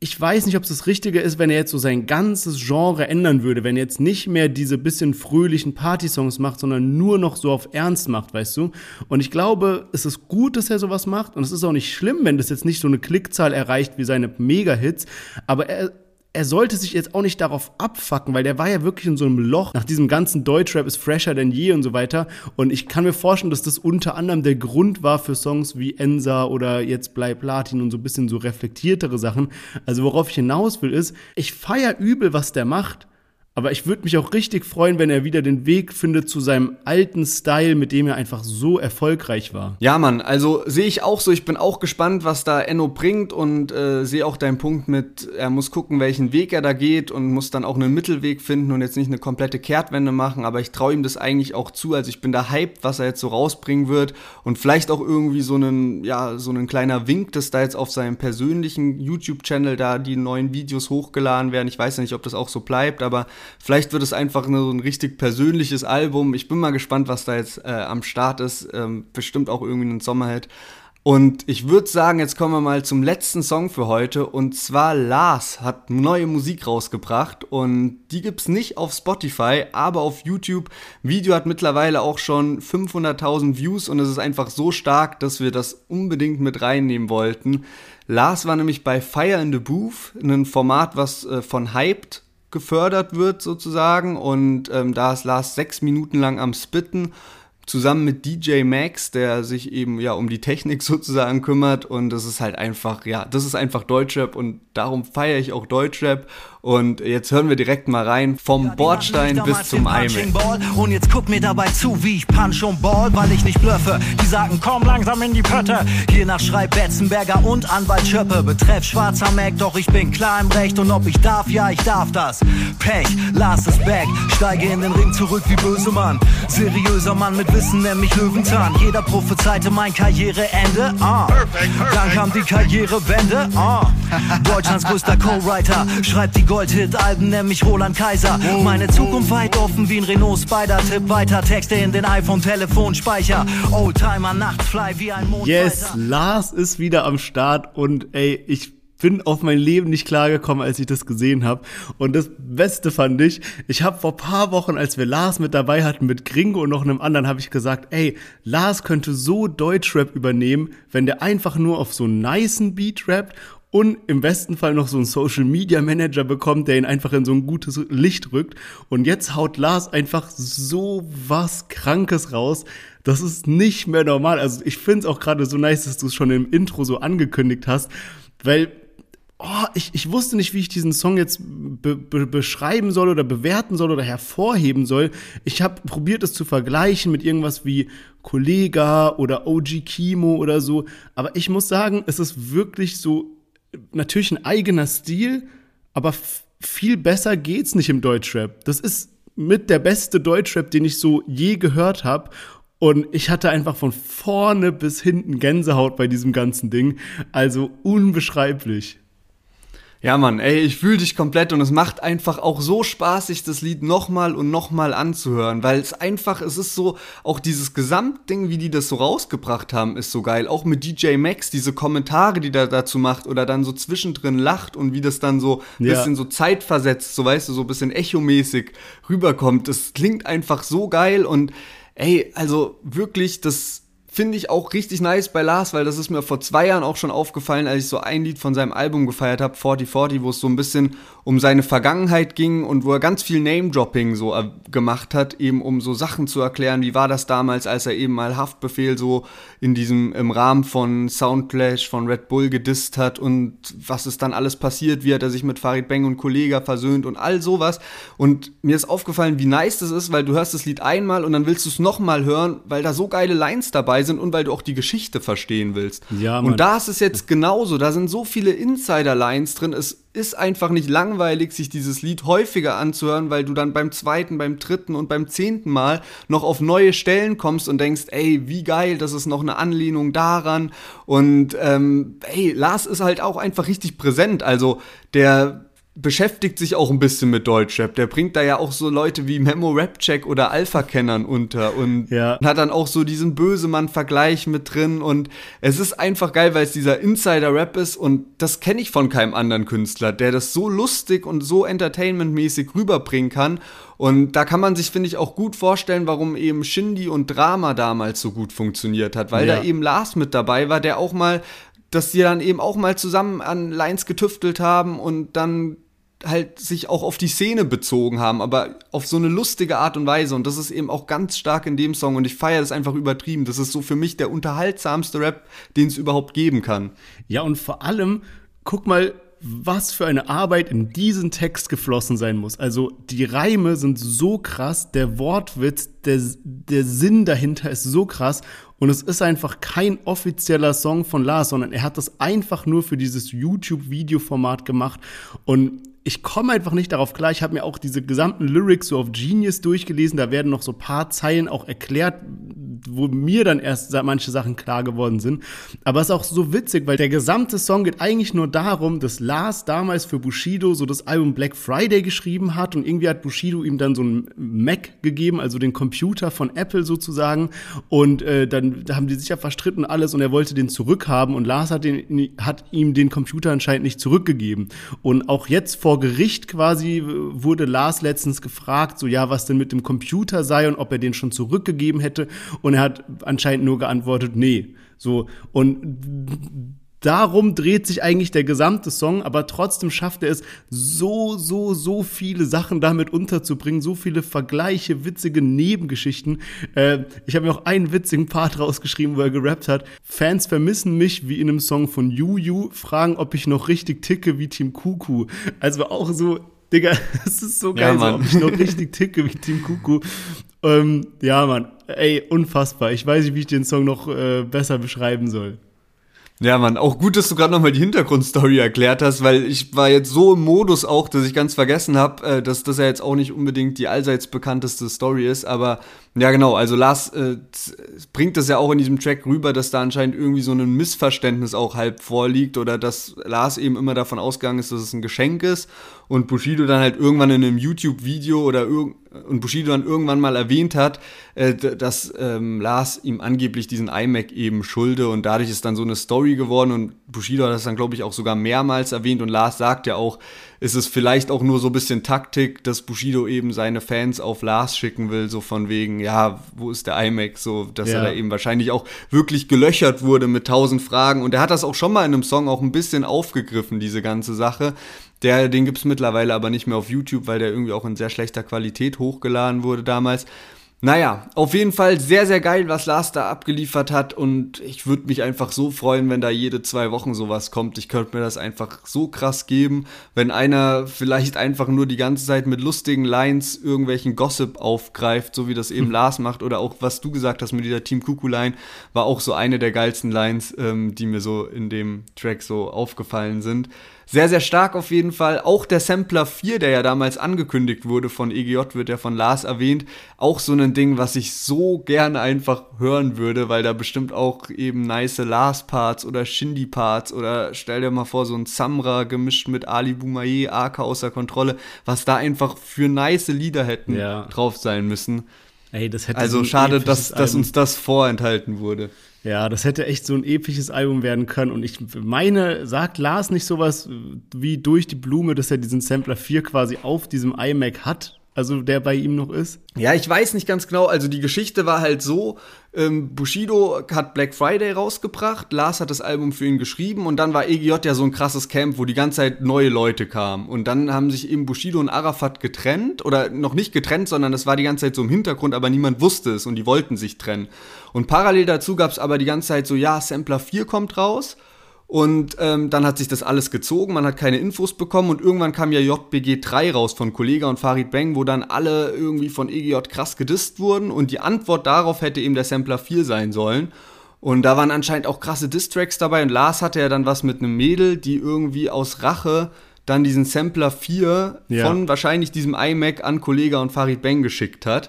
ich weiß nicht, ob es das Richtige ist, wenn er jetzt so sein ganzes Genre ändern würde, wenn er jetzt nicht mehr diese bisschen fröhlichen Party-Songs macht, sondern nur noch so auf Ernst macht, weißt du? Und ich glaube, es ist gut, dass er sowas macht und es ist auch nicht schlimm, wenn das jetzt nicht so eine Klickzahl erreicht wie seine Mega-Hits, aber er, er sollte sich jetzt auch nicht darauf abfacken, weil der war ja wirklich in so einem Loch nach diesem ganzen Deutschrap ist fresher denn je und so weiter. Und ich kann mir vorstellen, dass das unter anderem der Grund war für Songs wie Ensa oder jetzt Bleib Platin und so ein bisschen so reflektiertere Sachen. Also worauf ich hinaus will ist, ich feier übel, was der macht. Aber ich würde mich auch richtig freuen, wenn er wieder den Weg findet zu seinem alten Style, mit dem er einfach so erfolgreich war. Ja, Mann, also sehe ich auch so. Ich bin auch gespannt, was da Enno bringt und äh, sehe auch deinen Punkt mit, er muss gucken, welchen Weg er da geht und muss dann auch einen Mittelweg finden und jetzt nicht eine komplette Kehrtwende machen. Aber ich traue ihm das eigentlich auch zu. Also ich bin da hyped, was er jetzt so rausbringen wird und vielleicht auch irgendwie so einen, ja, so ein kleiner Wink, dass da jetzt auf seinem persönlichen YouTube-Channel da die neuen Videos hochgeladen werden. Ich weiß ja nicht, ob das auch so bleibt, aber Vielleicht wird es einfach nur ein richtig persönliches Album. Ich bin mal gespannt, was da jetzt äh, am Start ist. Ähm, bestimmt auch irgendwie ein Sommerhit. Und ich würde sagen, jetzt kommen wir mal zum letzten Song für heute. Und zwar Lars hat neue Musik rausgebracht. Und die gibt's nicht auf Spotify, aber auf YouTube. Video hat mittlerweile auch schon 500.000 Views und es ist einfach so stark, dass wir das unbedingt mit reinnehmen wollten. Lars war nämlich bei Fire in the Booth, ein Format, was äh, von Hyped gefördert wird sozusagen. Und ähm, da ist Lars sechs Minuten lang am Spitten zusammen mit DJ Max, der sich eben ja um die Technik sozusagen kümmert und das ist halt einfach, ja, das ist einfach Deutschrap und darum feiere ich auch Deutschrap und jetzt hören wir direkt mal rein vom ja, Bordstein bis zum Eimer. Und jetzt guck mir dabei zu, wie ich punch und ball, weil ich nicht bluffe. Die sagen, komm langsam in die Pötte. Hier nach Schrei Betzenberger und Anwalt Schöppe. Betreff schwarzer Mac, doch ich bin klar im Recht und ob ich darf, ja, ich darf das. Pech, last is back. Steige in den Ring zurück wie böse Mann. Seriöser Mann mit Wissen, nämlich Löwenzahn. Jeder prophezeite mein Karriereende. Ah. Dann kam die Karrierewende. Ah. Deutschlands größter Co-Writer schreibt die Goldhit-Alben, nämlich Roland Kaiser. Meine Zukunft weit offen wie ein Renault Spider. Tipp weiter Texte in den iPhone-Telefonspeicher. Oldtimer Nachtfly wie ein Mond. Yes, Lars ist wieder am Start und ey, ich bin auf mein Leben nicht klargekommen, als ich das gesehen habe. Und das Beste fand ich, ich habe vor paar Wochen, als wir Lars mit dabei hatten, mit Gringo und noch einem anderen, habe ich gesagt, ey, Lars könnte so Deutschrap übernehmen, wenn der einfach nur auf so einen nicen Beat rappt und im besten Fall noch so einen Social Media Manager bekommt, der ihn einfach in so ein gutes Licht rückt. Und jetzt haut Lars einfach so was Krankes raus. Das ist nicht mehr normal. Also ich finde es auch gerade so nice, dass du es schon im Intro so angekündigt hast, weil oh, ich, ich wusste nicht, wie ich diesen Song jetzt be be beschreiben soll oder bewerten soll oder hervorheben soll. Ich habe probiert, es zu vergleichen mit irgendwas wie Kollega oder OG Kimo oder so. Aber ich muss sagen, es ist wirklich so natürlich ein eigener Stil, aber viel besser geht's nicht im Deutschrap. Das ist mit der beste Deutschrap, den ich so je gehört habe. Und ich hatte einfach von vorne bis hinten Gänsehaut bei diesem ganzen Ding. Also unbeschreiblich. Ja, Mann, ey, ich fühle dich komplett und es macht einfach auch so Spaß, sich das Lied nochmal und nochmal anzuhören, weil es einfach, es ist so, auch dieses Gesamtding, wie die das so rausgebracht haben, ist so geil. Auch mit DJ Max, diese Kommentare, die der dazu macht oder dann so zwischendrin lacht und wie das dann so ein ja. bisschen so zeitversetzt, so weißt du, so ein bisschen echomäßig rüberkommt. Das klingt einfach so geil und ey, also wirklich, das finde ich auch richtig nice bei Lars, weil das ist mir vor zwei Jahren auch schon aufgefallen, als ich so ein Lied von seinem Album gefeiert habe, 4040, wo es so ein bisschen um seine Vergangenheit ging und wo er ganz viel Name-Dropping so äh, gemacht hat, eben um so Sachen zu erklären, wie war das damals, als er eben mal Haftbefehl so in diesem, im Rahmen von Soundclash von Red Bull gedisst hat und was ist dann alles passiert, wie hat er sich mit Farid Bang und Kollega versöhnt und all sowas. Und mir ist aufgefallen, wie nice das ist, weil du hörst das Lied einmal und dann willst du es nochmal hören, weil da so geile Lines dabei sind und weil du auch die Geschichte verstehen willst. Ja, und da ist es jetzt genauso. Da sind so viele Insider-Lines drin. Es ist einfach nicht langweilig, sich dieses Lied häufiger anzuhören, weil du dann beim zweiten, beim dritten und beim zehnten Mal noch auf neue Stellen kommst und denkst, ey, wie geil, das ist noch eine Anlehnung daran. Und ähm, ey, Lars ist halt auch einfach richtig präsent. Also der beschäftigt sich auch ein bisschen mit Deutschrap. Der bringt da ja auch so Leute wie Memo Rapcheck oder Alpha-Kennern unter und ja. hat dann auch so diesen Bösemann-Vergleich mit drin und es ist einfach geil, weil es dieser Insider-Rap ist und das kenne ich von keinem anderen Künstler, der das so lustig und so entertainmentmäßig rüberbringen kann und da kann man sich, finde ich, auch gut vorstellen, warum eben Shindy und Drama damals so gut funktioniert hat, weil ja. da eben Lars mit dabei war, der auch mal dass die dann eben auch mal zusammen an Lines getüftelt haben und dann halt sich auch auf die Szene bezogen haben, aber auf so eine lustige Art und Weise. Und das ist eben auch ganz stark in dem Song und ich feiere das einfach übertrieben. Das ist so für mich der unterhaltsamste Rap, den es überhaupt geben kann. Ja, und vor allem, guck mal, was für eine Arbeit in diesen Text geflossen sein muss. Also die Reime sind so krass, der Wortwitz, der, der Sinn dahinter ist so krass und es ist einfach kein offizieller Song von Lars, sondern er hat das einfach nur für dieses YouTube-Videoformat gemacht und ich komme einfach nicht darauf klar. Ich habe mir auch diese gesamten Lyrics so auf Genius durchgelesen. Da werden noch so paar Zeilen auch erklärt, wo mir dann erst manche Sachen klar geworden sind. Aber es ist auch so witzig, weil der gesamte Song geht eigentlich nur darum, dass Lars damals für Bushido so das Album Black Friday geschrieben hat und irgendwie hat Bushido ihm dann so einen Mac gegeben, also den Computer von Apple sozusagen. Und äh, dann da haben die sich ja verstritten alles und er wollte den zurückhaben und Lars hat, den, hat ihm den Computer anscheinend nicht zurückgegeben. Und auch jetzt vor Gericht quasi wurde Lars letztens gefragt, so ja, was denn mit dem Computer sei und ob er den schon zurückgegeben hätte. Und er hat anscheinend nur geantwortet, nee. So, und darum dreht sich eigentlich der gesamte Song, aber trotzdem schafft er es, so, so, so viele Sachen damit unterzubringen, so viele Vergleiche, witzige Nebengeschichten. Äh, ich habe mir auch einen witzigen Part rausgeschrieben, wo er gerappt hat. Fans vermissen mich, wie in einem Song von Yu fragen, ob ich noch richtig ticke wie Team Kuku. Also auch so Digga, das ist so geil, ja, so, ob ich noch richtig ticke wie Team Kuku. Ähm, ja, Mann, ey, unfassbar. Ich weiß nicht, wie ich den Song noch äh, besser beschreiben soll. Ja, Mann, auch gut, dass du gerade nochmal die Hintergrundstory erklärt hast, weil ich war jetzt so im Modus auch, dass ich ganz vergessen habe, äh, dass das ja jetzt auch nicht unbedingt die allseits bekannteste Story ist, aber ja, genau. Also Lars äh, bringt das ja auch in diesem Track rüber, dass da anscheinend irgendwie so ein Missverständnis auch halb vorliegt oder dass Lars eben immer davon ausgegangen ist, dass es ein Geschenk ist und Bushido dann halt irgendwann in einem YouTube-Video oder und Bushido dann irgendwann mal erwähnt hat, äh, dass ähm, Lars ihm angeblich diesen iMac eben schulde und dadurch ist dann so eine Story geworden und Bushido hat das dann glaube ich auch sogar mehrmals erwähnt und Lars sagt ja auch, ist es vielleicht auch nur so ein bisschen Taktik, dass Bushido eben seine Fans auf Lars schicken will, so von wegen, ja, wo ist der iMac, so, dass ja. er da eben wahrscheinlich auch wirklich gelöchert wurde mit tausend Fragen. Und er hat das auch schon mal in einem Song auch ein bisschen aufgegriffen, diese ganze Sache. Der, den gibt's mittlerweile aber nicht mehr auf YouTube, weil der irgendwie auch in sehr schlechter Qualität hochgeladen wurde damals. Naja, auf jeden Fall sehr, sehr geil, was Lars da abgeliefert hat und ich würde mich einfach so freuen, wenn da jede zwei Wochen sowas kommt. Ich könnte mir das einfach so krass geben, wenn einer vielleicht einfach nur die ganze Zeit mit lustigen Lines irgendwelchen Gossip aufgreift, so wie das eben hm. Lars macht oder auch was du gesagt hast mit dieser Team Kuku-Line, war auch so eine der geilsten Lines, ähm, die mir so in dem Track so aufgefallen sind. Sehr, sehr stark auf jeden Fall. Auch der Sampler 4, der ja damals angekündigt wurde von EGJ, wird ja von Lars erwähnt. Auch so ein Ding, was ich so gerne einfach hören würde, weil da bestimmt auch eben nice Lars-Parts oder Shindy-Parts oder stell dir mal vor, so ein Samra gemischt mit Ali Boumaye, AK außer Kontrolle, was da einfach für nice Lieder hätten ja. drauf sein müssen. Ey, das hätte also so schade, dass, dass uns das vorenthalten wurde. Ja, das hätte echt so ein episches Album werden können. Und ich meine, sagt Lars nicht sowas wie durch die Blume, dass er diesen Sampler 4 quasi auf diesem iMac hat? Also der bei ihm noch ist? Ja, ich weiß nicht ganz genau. Also die Geschichte war halt so, ähm, Bushido hat Black Friday rausgebracht, Lars hat das Album für ihn geschrieben und dann war EGJ ja so ein krasses Camp, wo die ganze Zeit neue Leute kamen. Und dann haben sich eben Bushido und Arafat getrennt oder noch nicht getrennt, sondern es war die ganze Zeit so im Hintergrund, aber niemand wusste es und die wollten sich trennen. Und parallel dazu gab es aber die ganze Zeit so, ja, Sampler 4 kommt raus. Und ähm, dann hat sich das alles gezogen, man hat keine Infos bekommen und irgendwann kam ja JBG 3 raus von Kollega und Farid Bang, wo dann alle irgendwie von EGJ krass gedisst wurden und die Antwort darauf hätte eben der Sampler 4 sein sollen. Und da waren anscheinend auch krasse Distracks dabei und Lars hatte ja dann was mit einem Mädel, die irgendwie aus Rache dann diesen Sampler 4 ja. von wahrscheinlich diesem iMac an Kollega und Farid Bang geschickt hat.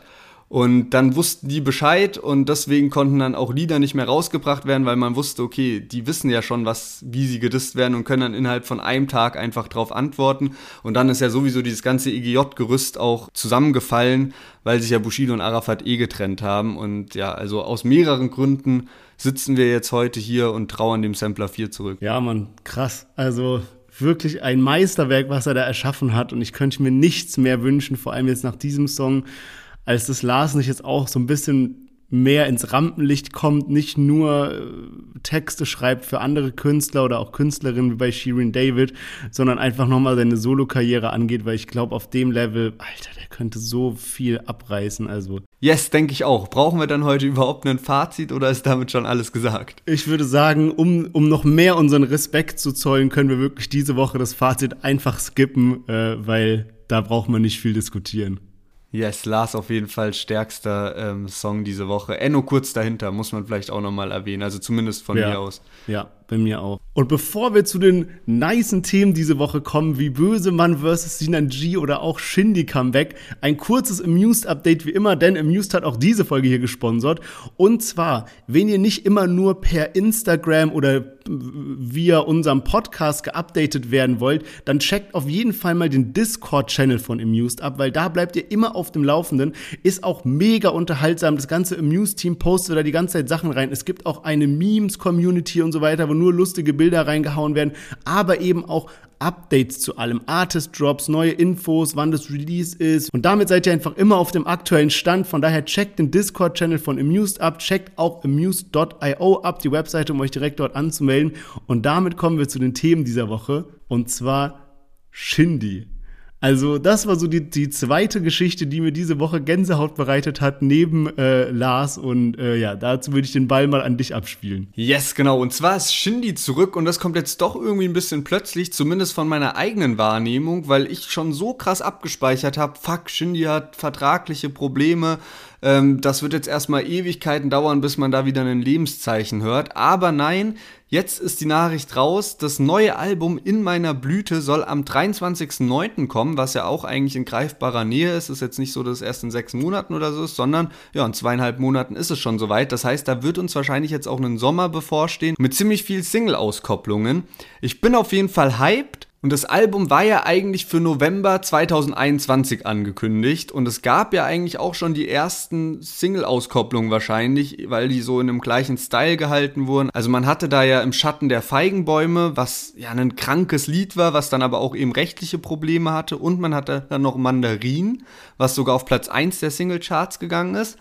Und dann wussten die Bescheid und deswegen konnten dann auch Lieder nicht mehr rausgebracht werden, weil man wusste, okay, die wissen ja schon, was, wie sie gedisst werden und können dann innerhalb von einem Tag einfach drauf antworten. Und dann ist ja sowieso dieses ganze EGJ-Gerüst auch zusammengefallen, weil sich ja Bushido und Arafat eh getrennt haben. Und ja, also aus mehreren Gründen sitzen wir jetzt heute hier und trauern dem Sampler 4 zurück. Ja, man, krass. Also wirklich ein Meisterwerk, was er da erschaffen hat. Und ich könnte mir nichts mehr wünschen, vor allem jetzt nach diesem Song als das Lars nicht jetzt auch so ein bisschen mehr ins Rampenlicht kommt, nicht nur äh, Texte schreibt für andere Künstler oder auch Künstlerinnen wie bei Shirin David, sondern einfach nochmal seine Solo-Karriere angeht, weil ich glaube, auf dem Level, Alter, der könnte so viel abreißen. Also. Yes, denke ich auch. Brauchen wir dann heute überhaupt ein Fazit oder ist damit schon alles gesagt? Ich würde sagen, um, um noch mehr unseren Respekt zu zollen, können wir wirklich diese Woche das Fazit einfach skippen, äh, weil da braucht man nicht viel diskutieren. Yes, Lars auf jeden Fall stärkster ähm, Song diese Woche. Enno kurz dahinter, muss man vielleicht auch nochmal erwähnen, also zumindest von ja. mir aus. Ja, bei mir auch. Und bevor wir zu den nicen Themen diese Woche kommen, wie Bösemann vs. Sinan G oder auch Shindy Comeback, ein kurzes Amused-Update wie immer, denn Amused hat auch diese Folge hier gesponsert. Und zwar, wenn ihr nicht immer nur per Instagram oder via unserem Podcast geupdatet werden wollt, dann checkt auf jeden Fall mal den Discord-Channel von Amused ab, weil da bleibt ihr immer auf dem Laufenden. Ist auch mega unterhaltsam. Das ganze Amused-Team postet da die ganze Zeit Sachen rein. Es gibt auch eine Memes-Community und so weiter, wo nur lustige Bilder reingehauen werden, aber eben auch Updates zu allem, Artist-Drops, neue Infos, wann das Release ist. Und damit seid ihr einfach immer auf dem aktuellen Stand. Von daher checkt den Discord-Channel von Amused ab, checkt auch amused.io ab, die Webseite, um euch direkt dort anzumelden. Und damit kommen wir zu den Themen dieser Woche. Und zwar Shindy. Also das war so die, die zweite Geschichte, die mir diese Woche Gänsehaut bereitet hat, neben äh, Lars. Und äh, ja, dazu würde ich den Ball mal an dich abspielen. Yes, genau. Und zwar ist Shindy zurück und das kommt jetzt doch irgendwie ein bisschen plötzlich, zumindest von meiner eigenen Wahrnehmung, weil ich schon so krass abgespeichert habe, fuck, Shindy hat vertragliche Probleme. Ähm, das wird jetzt erstmal Ewigkeiten dauern, bis man da wieder ein Lebenszeichen hört. Aber nein, Jetzt ist die Nachricht raus, das neue Album In meiner Blüte soll am 23.09. kommen, was ja auch eigentlich in greifbarer Nähe ist. Ist jetzt nicht so, dass es erst in sechs Monaten oder so ist, sondern ja, in zweieinhalb Monaten ist es schon soweit. Das heißt, da wird uns wahrscheinlich jetzt auch ein Sommer bevorstehen mit ziemlich viel Single-Auskopplungen. Ich bin auf jeden Fall hyped. Und das Album war ja eigentlich für November 2021 angekündigt und es gab ja eigentlich auch schon die ersten Single-Auskopplungen wahrscheinlich, weil die so in einem gleichen Style gehalten wurden. Also man hatte da ja im Schatten der Feigenbäume, was ja ein krankes Lied war, was dann aber auch eben rechtliche Probleme hatte und man hatte dann noch Mandarin, was sogar auf Platz 1 der Single-Charts gegangen ist.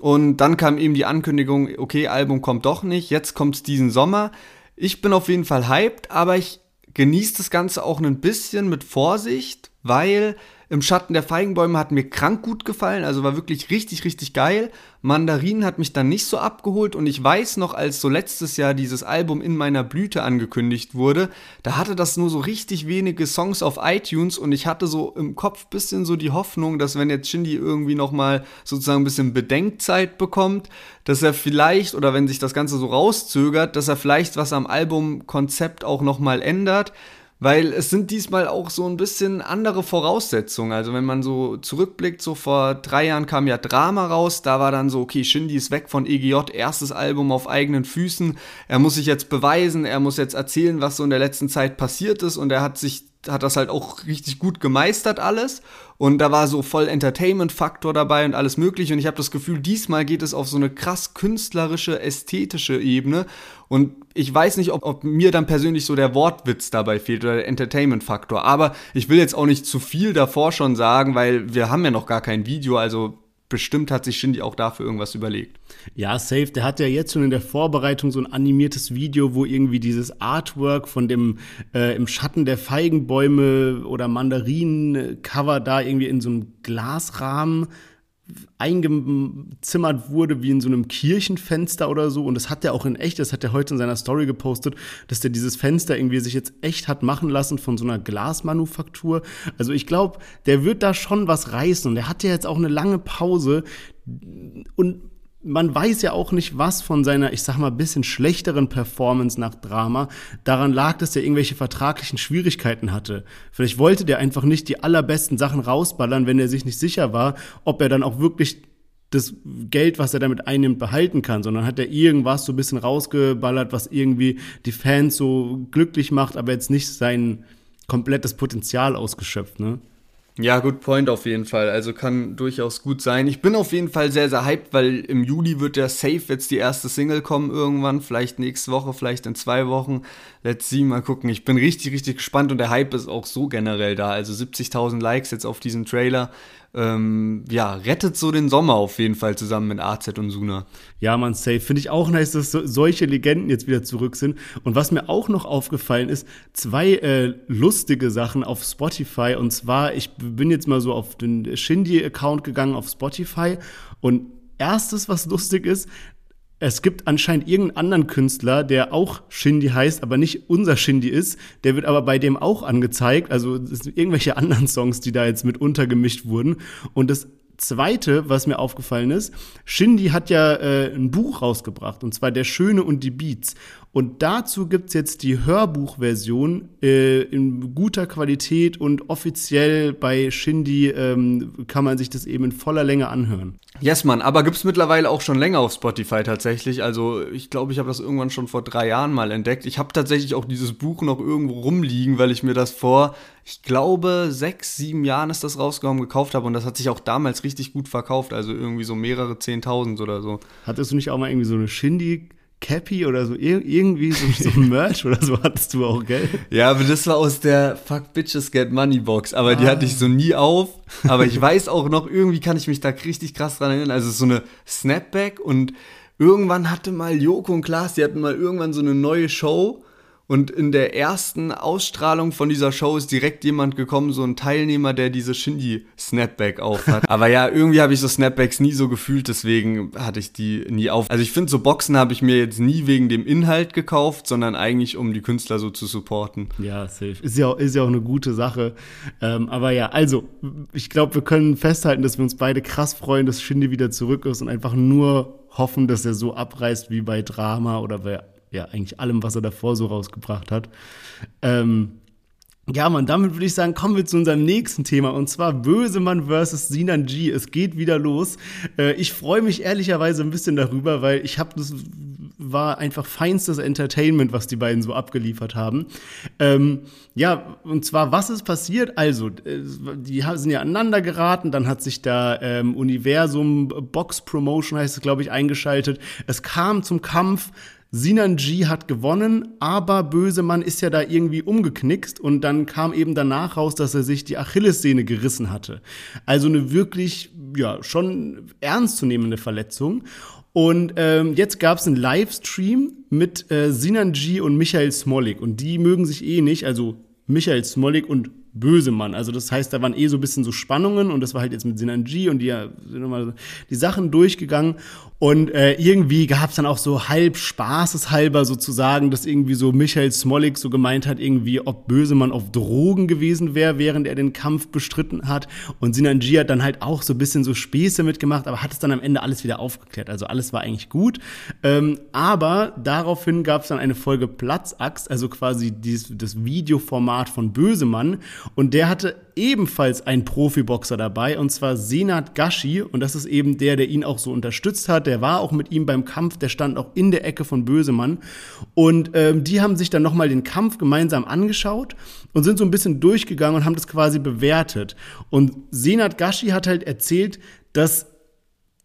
Und dann kam eben die Ankündigung, okay, Album kommt doch nicht, jetzt kommt es diesen Sommer. Ich bin auf jeden Fall hyped, aber ich genießt das Ganze auch ein bisschen mit Vorsicht, weil im Schatten der Feigenbäume hat mir krank gut gefallen, also war wirklich richtig, richtig geil. Mandarin hat mich dann nicht so abgeholt und ich weiß noch, als so letztes Jahr dieses Album in meiner Blüte angekündigt wurde, da hatte das nur so richtig wenige Songs auf iTunes und ich hatte so im Kopf bisschen so die Hoffnung, dass wenn jetzt Shindy irgendwie nochmal sozusagen ein bisschen Bedenkzeit bekommt, dass er vielleicht oder wenn sich das Ganze so rauszögert, dass er vielleicht was am Albumkonzept auch nochmal ändert weil es sind diesmal auch so ein bisschen andere Voraussetzungen. Also wenn man so zurückblickt, so vor drei Jahren kam ja Drama raus, da war dann so, okay, Shindy ist weg von EGJ, erstes Album auf eigenen Füßen, er muss sich jetzt beweisen, er muss jetzt erzählen, was so in der letzten Zeit passiert ist. Und er hat sich hat das halt auch richtig gut gemeistert alles. Und da war so voll Entertainment-Faktor dabei und alles mögliche. Und ich habe das Gefühl, diesmal geht es auf so eine krass künstlerische, ästhetische Ebene. Und ich weiß nicht, ob, ob mir dann persönlich so der Wortwitz dabei fehlt oder der Entertainment-Faktor, aber ich will jetzt auch nicht zu viel davor schon sagen, weil wir haben ja noch gar kein Video, also bestimmt hat sich Shindy auch dafür irgendwas überlegt. Ja, safe. Der hat ja jetzt schon in der Vorbereitung so ein animiertes Video, wo irgendwie dieses Artwork von dem äh, im Schatten der Feigenbäume oder Mandarinen-Cover da irgendwie in so einem Glasrahmen eingezimmert wurde wie in so einem Kirchenfenster oder so. Und das hat er auch in echt, das hat er heute in seiner Story gepostet, dass der dieses Fenster irgendwie sich jetzt echt hat machen lassen von so einer Glasmanufaktur. Also ich glaube, der wird da schon was reißen. Und er hat ja jetzt auch eine lange Pause. Und man weiß ja auch nicht, was von seiner, ich sag mal, bisschen schlechteren Performance nach Drama daran lag, dass er irgendwelche vertraglichen Schwierigkeiten hatte. Vielleicht wollte der einfach nicht die allerbesten Sachen rausballern, wenn er sich nicht sicher war, ob er dann auch wirklich das Geld, was er damit einnimmt, behalten kann, sondern hat er irgendwas so ein bisschen rausgeballert, was irgendwie die Fans so glücklich macht, aber jetzt nicht sein komplettes Potenzial ausgeschöpft, ne? Ja, good point auf jeden Fall. Also kann durchaus gut sein. Ich bin auf jeden Fall sehr, sehr hyped, weil im Juli wird der Safe jetzt die erste Single kommen irgendwann. Vielleicht nächste Woche, vielleicht in zwei Wochen. Let's see, mal gucken. Ich bin richtig, richtig gespannt und der Hype ist auch so generell da. Also 70.000 Likes jetzt auf diesen Trailer. Ähm, ja, rettet so den Sommer auf jeden Fall zusammen mit AZ und Suna. Ja, man, safe. Finde ich auch nice, dass so, solche Legenden jetzt wieder zurück sind. Und was mir auch noch aufgefallen ist, zwei äh, lustige Sachen auf Spotify. Und zwar, ich bin jetzt mal so auf den Shindy-Account gegangen auf Spotify. Und erstes, was lustig ist, es gibt anscheinend irgendeinen anderen Künstler, der auch Shindy heißt, aber nicht unser Shindy ist. Der wird aber bei dem auch angezeigt. Also es sind irgendwelche anderen Songs, die da jetzt mit untergemischt wurden. Und das Zweite, was mir aufgefallen ist, Shindy hat ja äh, ein Buch rausgebracht, und zwar Der Schöne und die Beats. Und dazu gibt's jetzt die Hörbuchversion äh, in guter Qualität und offiziell bei Shindy ähm, kann man sich das eben in voller Länge anhören. Yes, Mann, aber gibt's mittlerweile auch schon länger auf Spotify tatsächlich. Also ich glaube, ich habe das irgendwann schon vor drei Jahren mal entdeckt. Ich habe tatsächlich auch dieses Buch noch irgendwo rumliegen, weil ich mir das vor, ich glaube, sechs, sieben Jahren ist das rausgekommen, gekauft habe. Und das hat sich auch damals richtig gut verkauft. Also irgendwie so mehrere Zehntausend oder so. Hattest du nicht auch mal irgendwie so eine Shindy Cappy oder so, irgendwie so, so Merch oder so hattest du auch, gell? Ja, aber das war aus der Fuck Bitches Get Money Box, aber ah. die hatte ich so nie auf. Aber ich weiß auch noch, irgendwie kann ich mich da richtig krass dran erinnern. Also so eine Snapback und irgendwann hatte mal Joko und Klaas, die hatten mal irgendwann so eine neue Show und in der ersten Ausstrahlung von dieser Show ist direkt jemand gekommen, so ein Teilnehmer, der diese Shindy-Snapback aufhat. Aber ja, irgendwie habe ich so Snapbacks nie so gefühlt, deswegen hatte ich die nie auf. Also ich finde, so Boxen habe ich mir jetzt nie wegen dem Inhalt gekauft, sondern eigentlich, um die Künstler so zu supporten. Ja, safe. Ist ja auch, ist ja auch eine gute Sache. Ähm, aber ja, also, ich glaube, wir können festhalten, dass wir uns beide krass freuen, dass Shindy wieder zurück ist und einfach nur hoffen, dass er so abreißt wie bei Drama oder bei ja, eigentlich allem, was er davor so rausgebracht hat. Ähm, ja, man, damit würde ich sagen, kommen wir zu unserem nächsten Thema und zwar Bösemann versus Sinan G. Es geht wieder los. Äh, ich freue mich ehrlicherweise ein bisschen darüber, weil ich habe das war einfach feinstes Entertainment, was die beiden so abgeliefert haben. Ähm, ja, und zwar, was ist passiert? Also, äh, die sind ja aneinander geraten, dann hat sich da ähm, Universum Box Promotion, heißt es, glaube ich, eingeschaltet. Es kam zum Kampf. Sinan G hat gewonnen, aber Bösemann ist ja da irgendwie umgeknickst und dann kam eben danach raus, dass er sich die Achillessehne gerissen hatte. Also eine wirklich, ja, schon ernstzunehmende Verletzung. Und ähm, jetzt gab es einen Livestream mit äh, Sinan G und Michael Smolik und die mögen sich eh nicht, also Michael Smolik und Bösemann. Also das heißt, da waren eh so ein bisschen so Spannungen und das war halt jetzt mit Sinan G und die sind nochmal die Sachen durchgegangen und äh, irgendwie gab es dann auch so halb spaßeshalber sozusagen, dass irgendwie so Michael Smolik so gemeint hat, irgendwie, ob Bösemann auf Drogen gewesen wäre, während er den Kampf bestritten hat. Und Sinanji hat dann halt auch so ein bisschen so Späße mitgemacht, aber hat es dann am Ende alles wieder aufgeklärt. Also alles war eigentlich gut. Ähm, aber daraufhin gab es dann eine Folge Platzaxt, also quasi dieses, das Videoformat von Bösemann. Und der hatte ebenfalls einen Profiboxer dabei, und zwar Senat Gashi. Und das ist eben der, der ihn auch so unterstützt hat. Der war auch mit ihm beim Kampf, der stand auch in der Ecke von Bösemann. Und ähm, die haben sich dann nochmal den Kampf gemeinsam angeschaut und sind so ein bisschen durchgegangen und haben das quasi bewertet. Und Senat Gashi hat halt erzählt, dass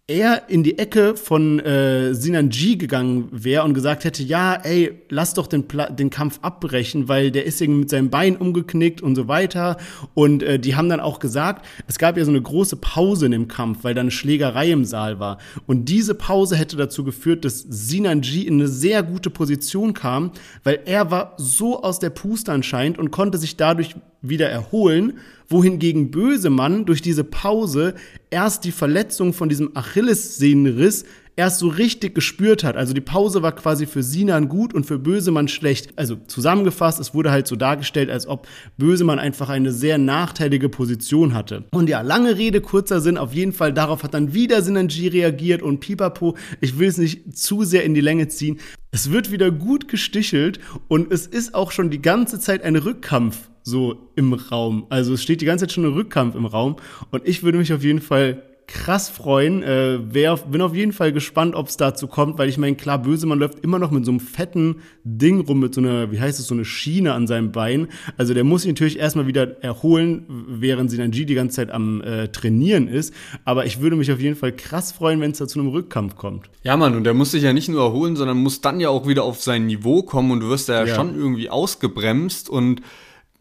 er in die Ecke von äh, Sinan G gegangen wäre und gesagt hätte, ja, ey, lass doch den, Pla den Kampf abbrechen, weil der ist irgendwie mit seinem Bein umgeknickt und so weiter. Und äh, die haben dann auch gesagt, es gab ja so eine große Pause in dem Kampf, weil da eine Schlägerei im Saal war. Und diese Pause hätte dazu geführt, dass Sinan G in eine sehr gute Position kam, weil er war so aus der Puste anscheinend und konnte sich dadurch wieder erholen, wohingegen Bösemann durch diese Pause erst die Verletzung von diesem Achillessehnenriss erst so richtig gespürt hat. Also die Pause war quasi für Sinan gut und für Bösemann schlecht. Also zusammengefasst, es wurde halt so dargestellt, als ob Bösemann einfach eine sehr nachteilige Position hatte. Und ja, lange Rede, kurzer Sinn, auf jeden Fall darauf hat dann wieder Sinanji reagiert und Pipapo, ich will es nicht zu sehr in die Länge ziehen. Es wird wieder gut gestichelt und es ist auch schon die ganze Zeit ein Rückkampf so im Raum. Also es steht die ganze Zeit schon ein Rückkampf im Raum und ich würde mich auf jeden Fall krass freuen. Äh, wer, bin auf jeden Fall gespannt, ob es dazu kommt, weil ich meine, klar, Bösemann läuft immer noch mit so einem fetten Ding rum, mit so einer, wie heißt es, so eine Schiene an seinem Bein. Also der muss sich natürlich erstmal wieder erholen, während Sinanji die ganze Zeit am äh, Trainieren ist. Aber ich würde mich auf jeden Fall krass freuen, wenn es da zu einem Rückkampf kommt. Ja, Mann, und der muss sich ja nicht nur erholen, sondern muss dann ja auch wieder auf sein Niveau kommen und du wirst ja, ja. schon irgendwie ausgebremst und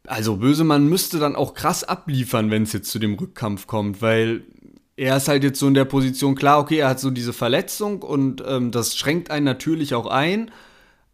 also Bösemann müsste dann auch krass abliefern, wenn es jetzt zu dem Rückkampf kommt, weil er ist halt jetzt so in der Position, klar, okay, er hat so diese Verletzung und ähm, das schränkt einen natürlich auch ein,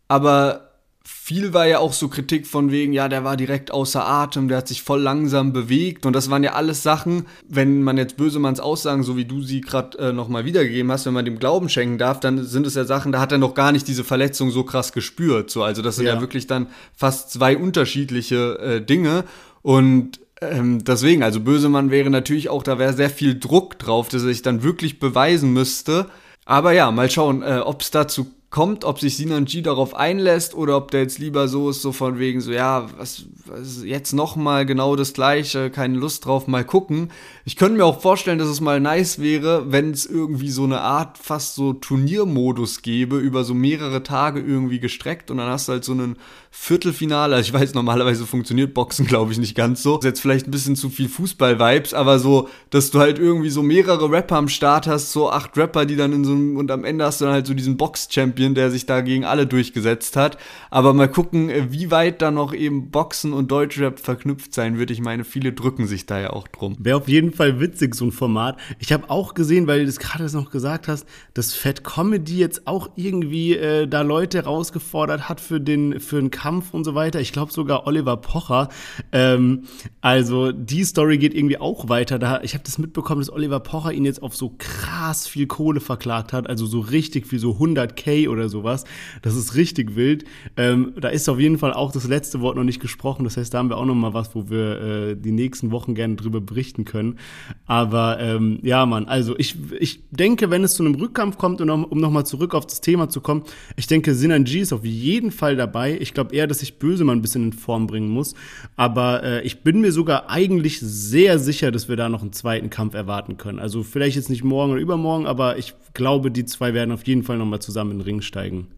aber viel war ja auch so Kritik von wegen, ja, der war direkt außer Atem, der hat sich voll langsam bewegt. Und das waren ja alles Sachen, wenn man jetzt Bösemanns Aussagen, so wie du sie gerade äh, nochmal wiedergegeben hast, wenn man dem Glauben schenken darf, dann sind es ja Sachen, da hat er noch gar nicht diese Verletzung so krass gespürt, so, also das sind ja, ja. wirklich dann fast zwei unterschiedliche äh, Dinge. Und ähm, deswegen, also Bösemann wäre natürlich auch, da wäre sehr viel Druck drauf, dass er sich dann wirklich beweisen müsste. Aber ja, mal schauen, äh, ob es dazu kommt, ob sich Sinan G darauf einlässt oder ob der jetzt lieber so ist, so von wegen so, ja, was, was jetzt nochmal genau das gleiche, keine Lust drauf, mal gucken. Ich könnte mir auch vorstellen, dass es mal nice wäre, wenn es irgendwie so eine Art fast so Turniermodus gäbe, über so mehrere Tage irgendwie gestreckt und dann hast du halt so einen Viertelfinale. Also ich weiß, normalerweise funktioniert Boxen, glaube ich, nicht ganz so. Ist jetzt vielleicht ein bisschen zu viel Fußball-Vibes, aber so, dass du halt irgendwie so mehrere Rapper am Start hast, so acht Rapper, die dann in so einem, und am Ende hast du dann halt so diesen Box-Champion Champion, der sich da gegen alle durchgesetzt hat. Aber mal gucken, wie weit da noch eben Boxen und Deutschrap verknüpft sein wird. Ich meine, viele drücken sich da ja auch drum. Wäre auf jeden Fall witzig, so ein Format. Ich habe auch gesehen, weil du das gerade noch gesagt hast, dass Fat Comedy jetzt auch irgendwie äh, da Leute herausgefordert hat für den, für den Kampf und so weiter. Ich glaube sogar Oliver Pocher. Ähm, also die Story geht irgendwie auch weiter. Da, ich habe das mitbekommen, dass Oliver Pocher ihn jetzt auf so krass viel Kohle verklagt hat. Also so richtig viel, so 100k oder sowas. Das ist richtig wild. Ähm, da ist auf jeden Fall auch das letzte Wort noch nicht gesprochen. Das heißt, da haben wir auch noch mal was, wo wir äh, die nächsten Wochen gerne drüber berichten können. Aber ähm, ja, Mann, also ich, ich denke, wenn es zu einem Rückkampf kommt, und um, um nochmal zurück auf das Thema zu kommen, ich denke, Sinan G ist auf jeden Fall dabei. Ich glaube eher, dass sich Böse mal ein bisschen in Form bringen muss. Aber äh, ich bin mir sogar eigentlich sehr sicher, dass wir da noch einen zweiten Kampf erwarten können. Also vielleicht jetzt nicht morgen oder übermorgen, aber ich glaube, die zwei werden auf jeden Fall nochmal zusammen in den Ring steigen.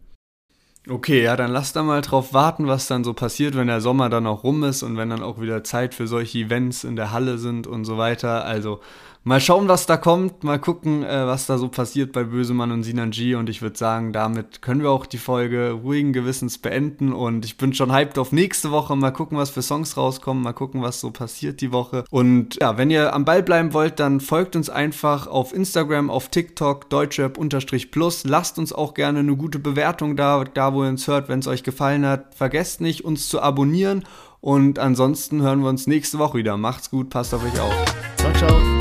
Okay, ja, dann lass da mal drauf warten, was dann so passiert, wenn der Sommer dann auch rum ist und wenn dann auch wieder Zeit für solche Events in der Halle sind und so weiter. Also Mal schauen, was da kommt. Mal gucken, äh, was da so passiert bei Bösemann und Sinan G. Und ich würde sagen, damit können wir auch die Folge ruhigen Gewissens beenden. Und ich bin schon hyped auf nächste Woche. Mal gucken, was für Songs rauskommen. Mal gucken, was so passiert die Woche. Und ja, wenn ihr am Ball bleiben wollt, dann folgt uns einfach auf Instagram, auf TikTok, deutschrap-plus. Lasst uns auch gerne eine gute Bewertung da, da wo ihr uns hört, wenn es euch gefallen hat. Vergesst nicht, uns zu abonnieren. Und ansonsten hören wir uns nächste Woche wieder. Macht's gut, passt auf euch auf. Ciao, ciao.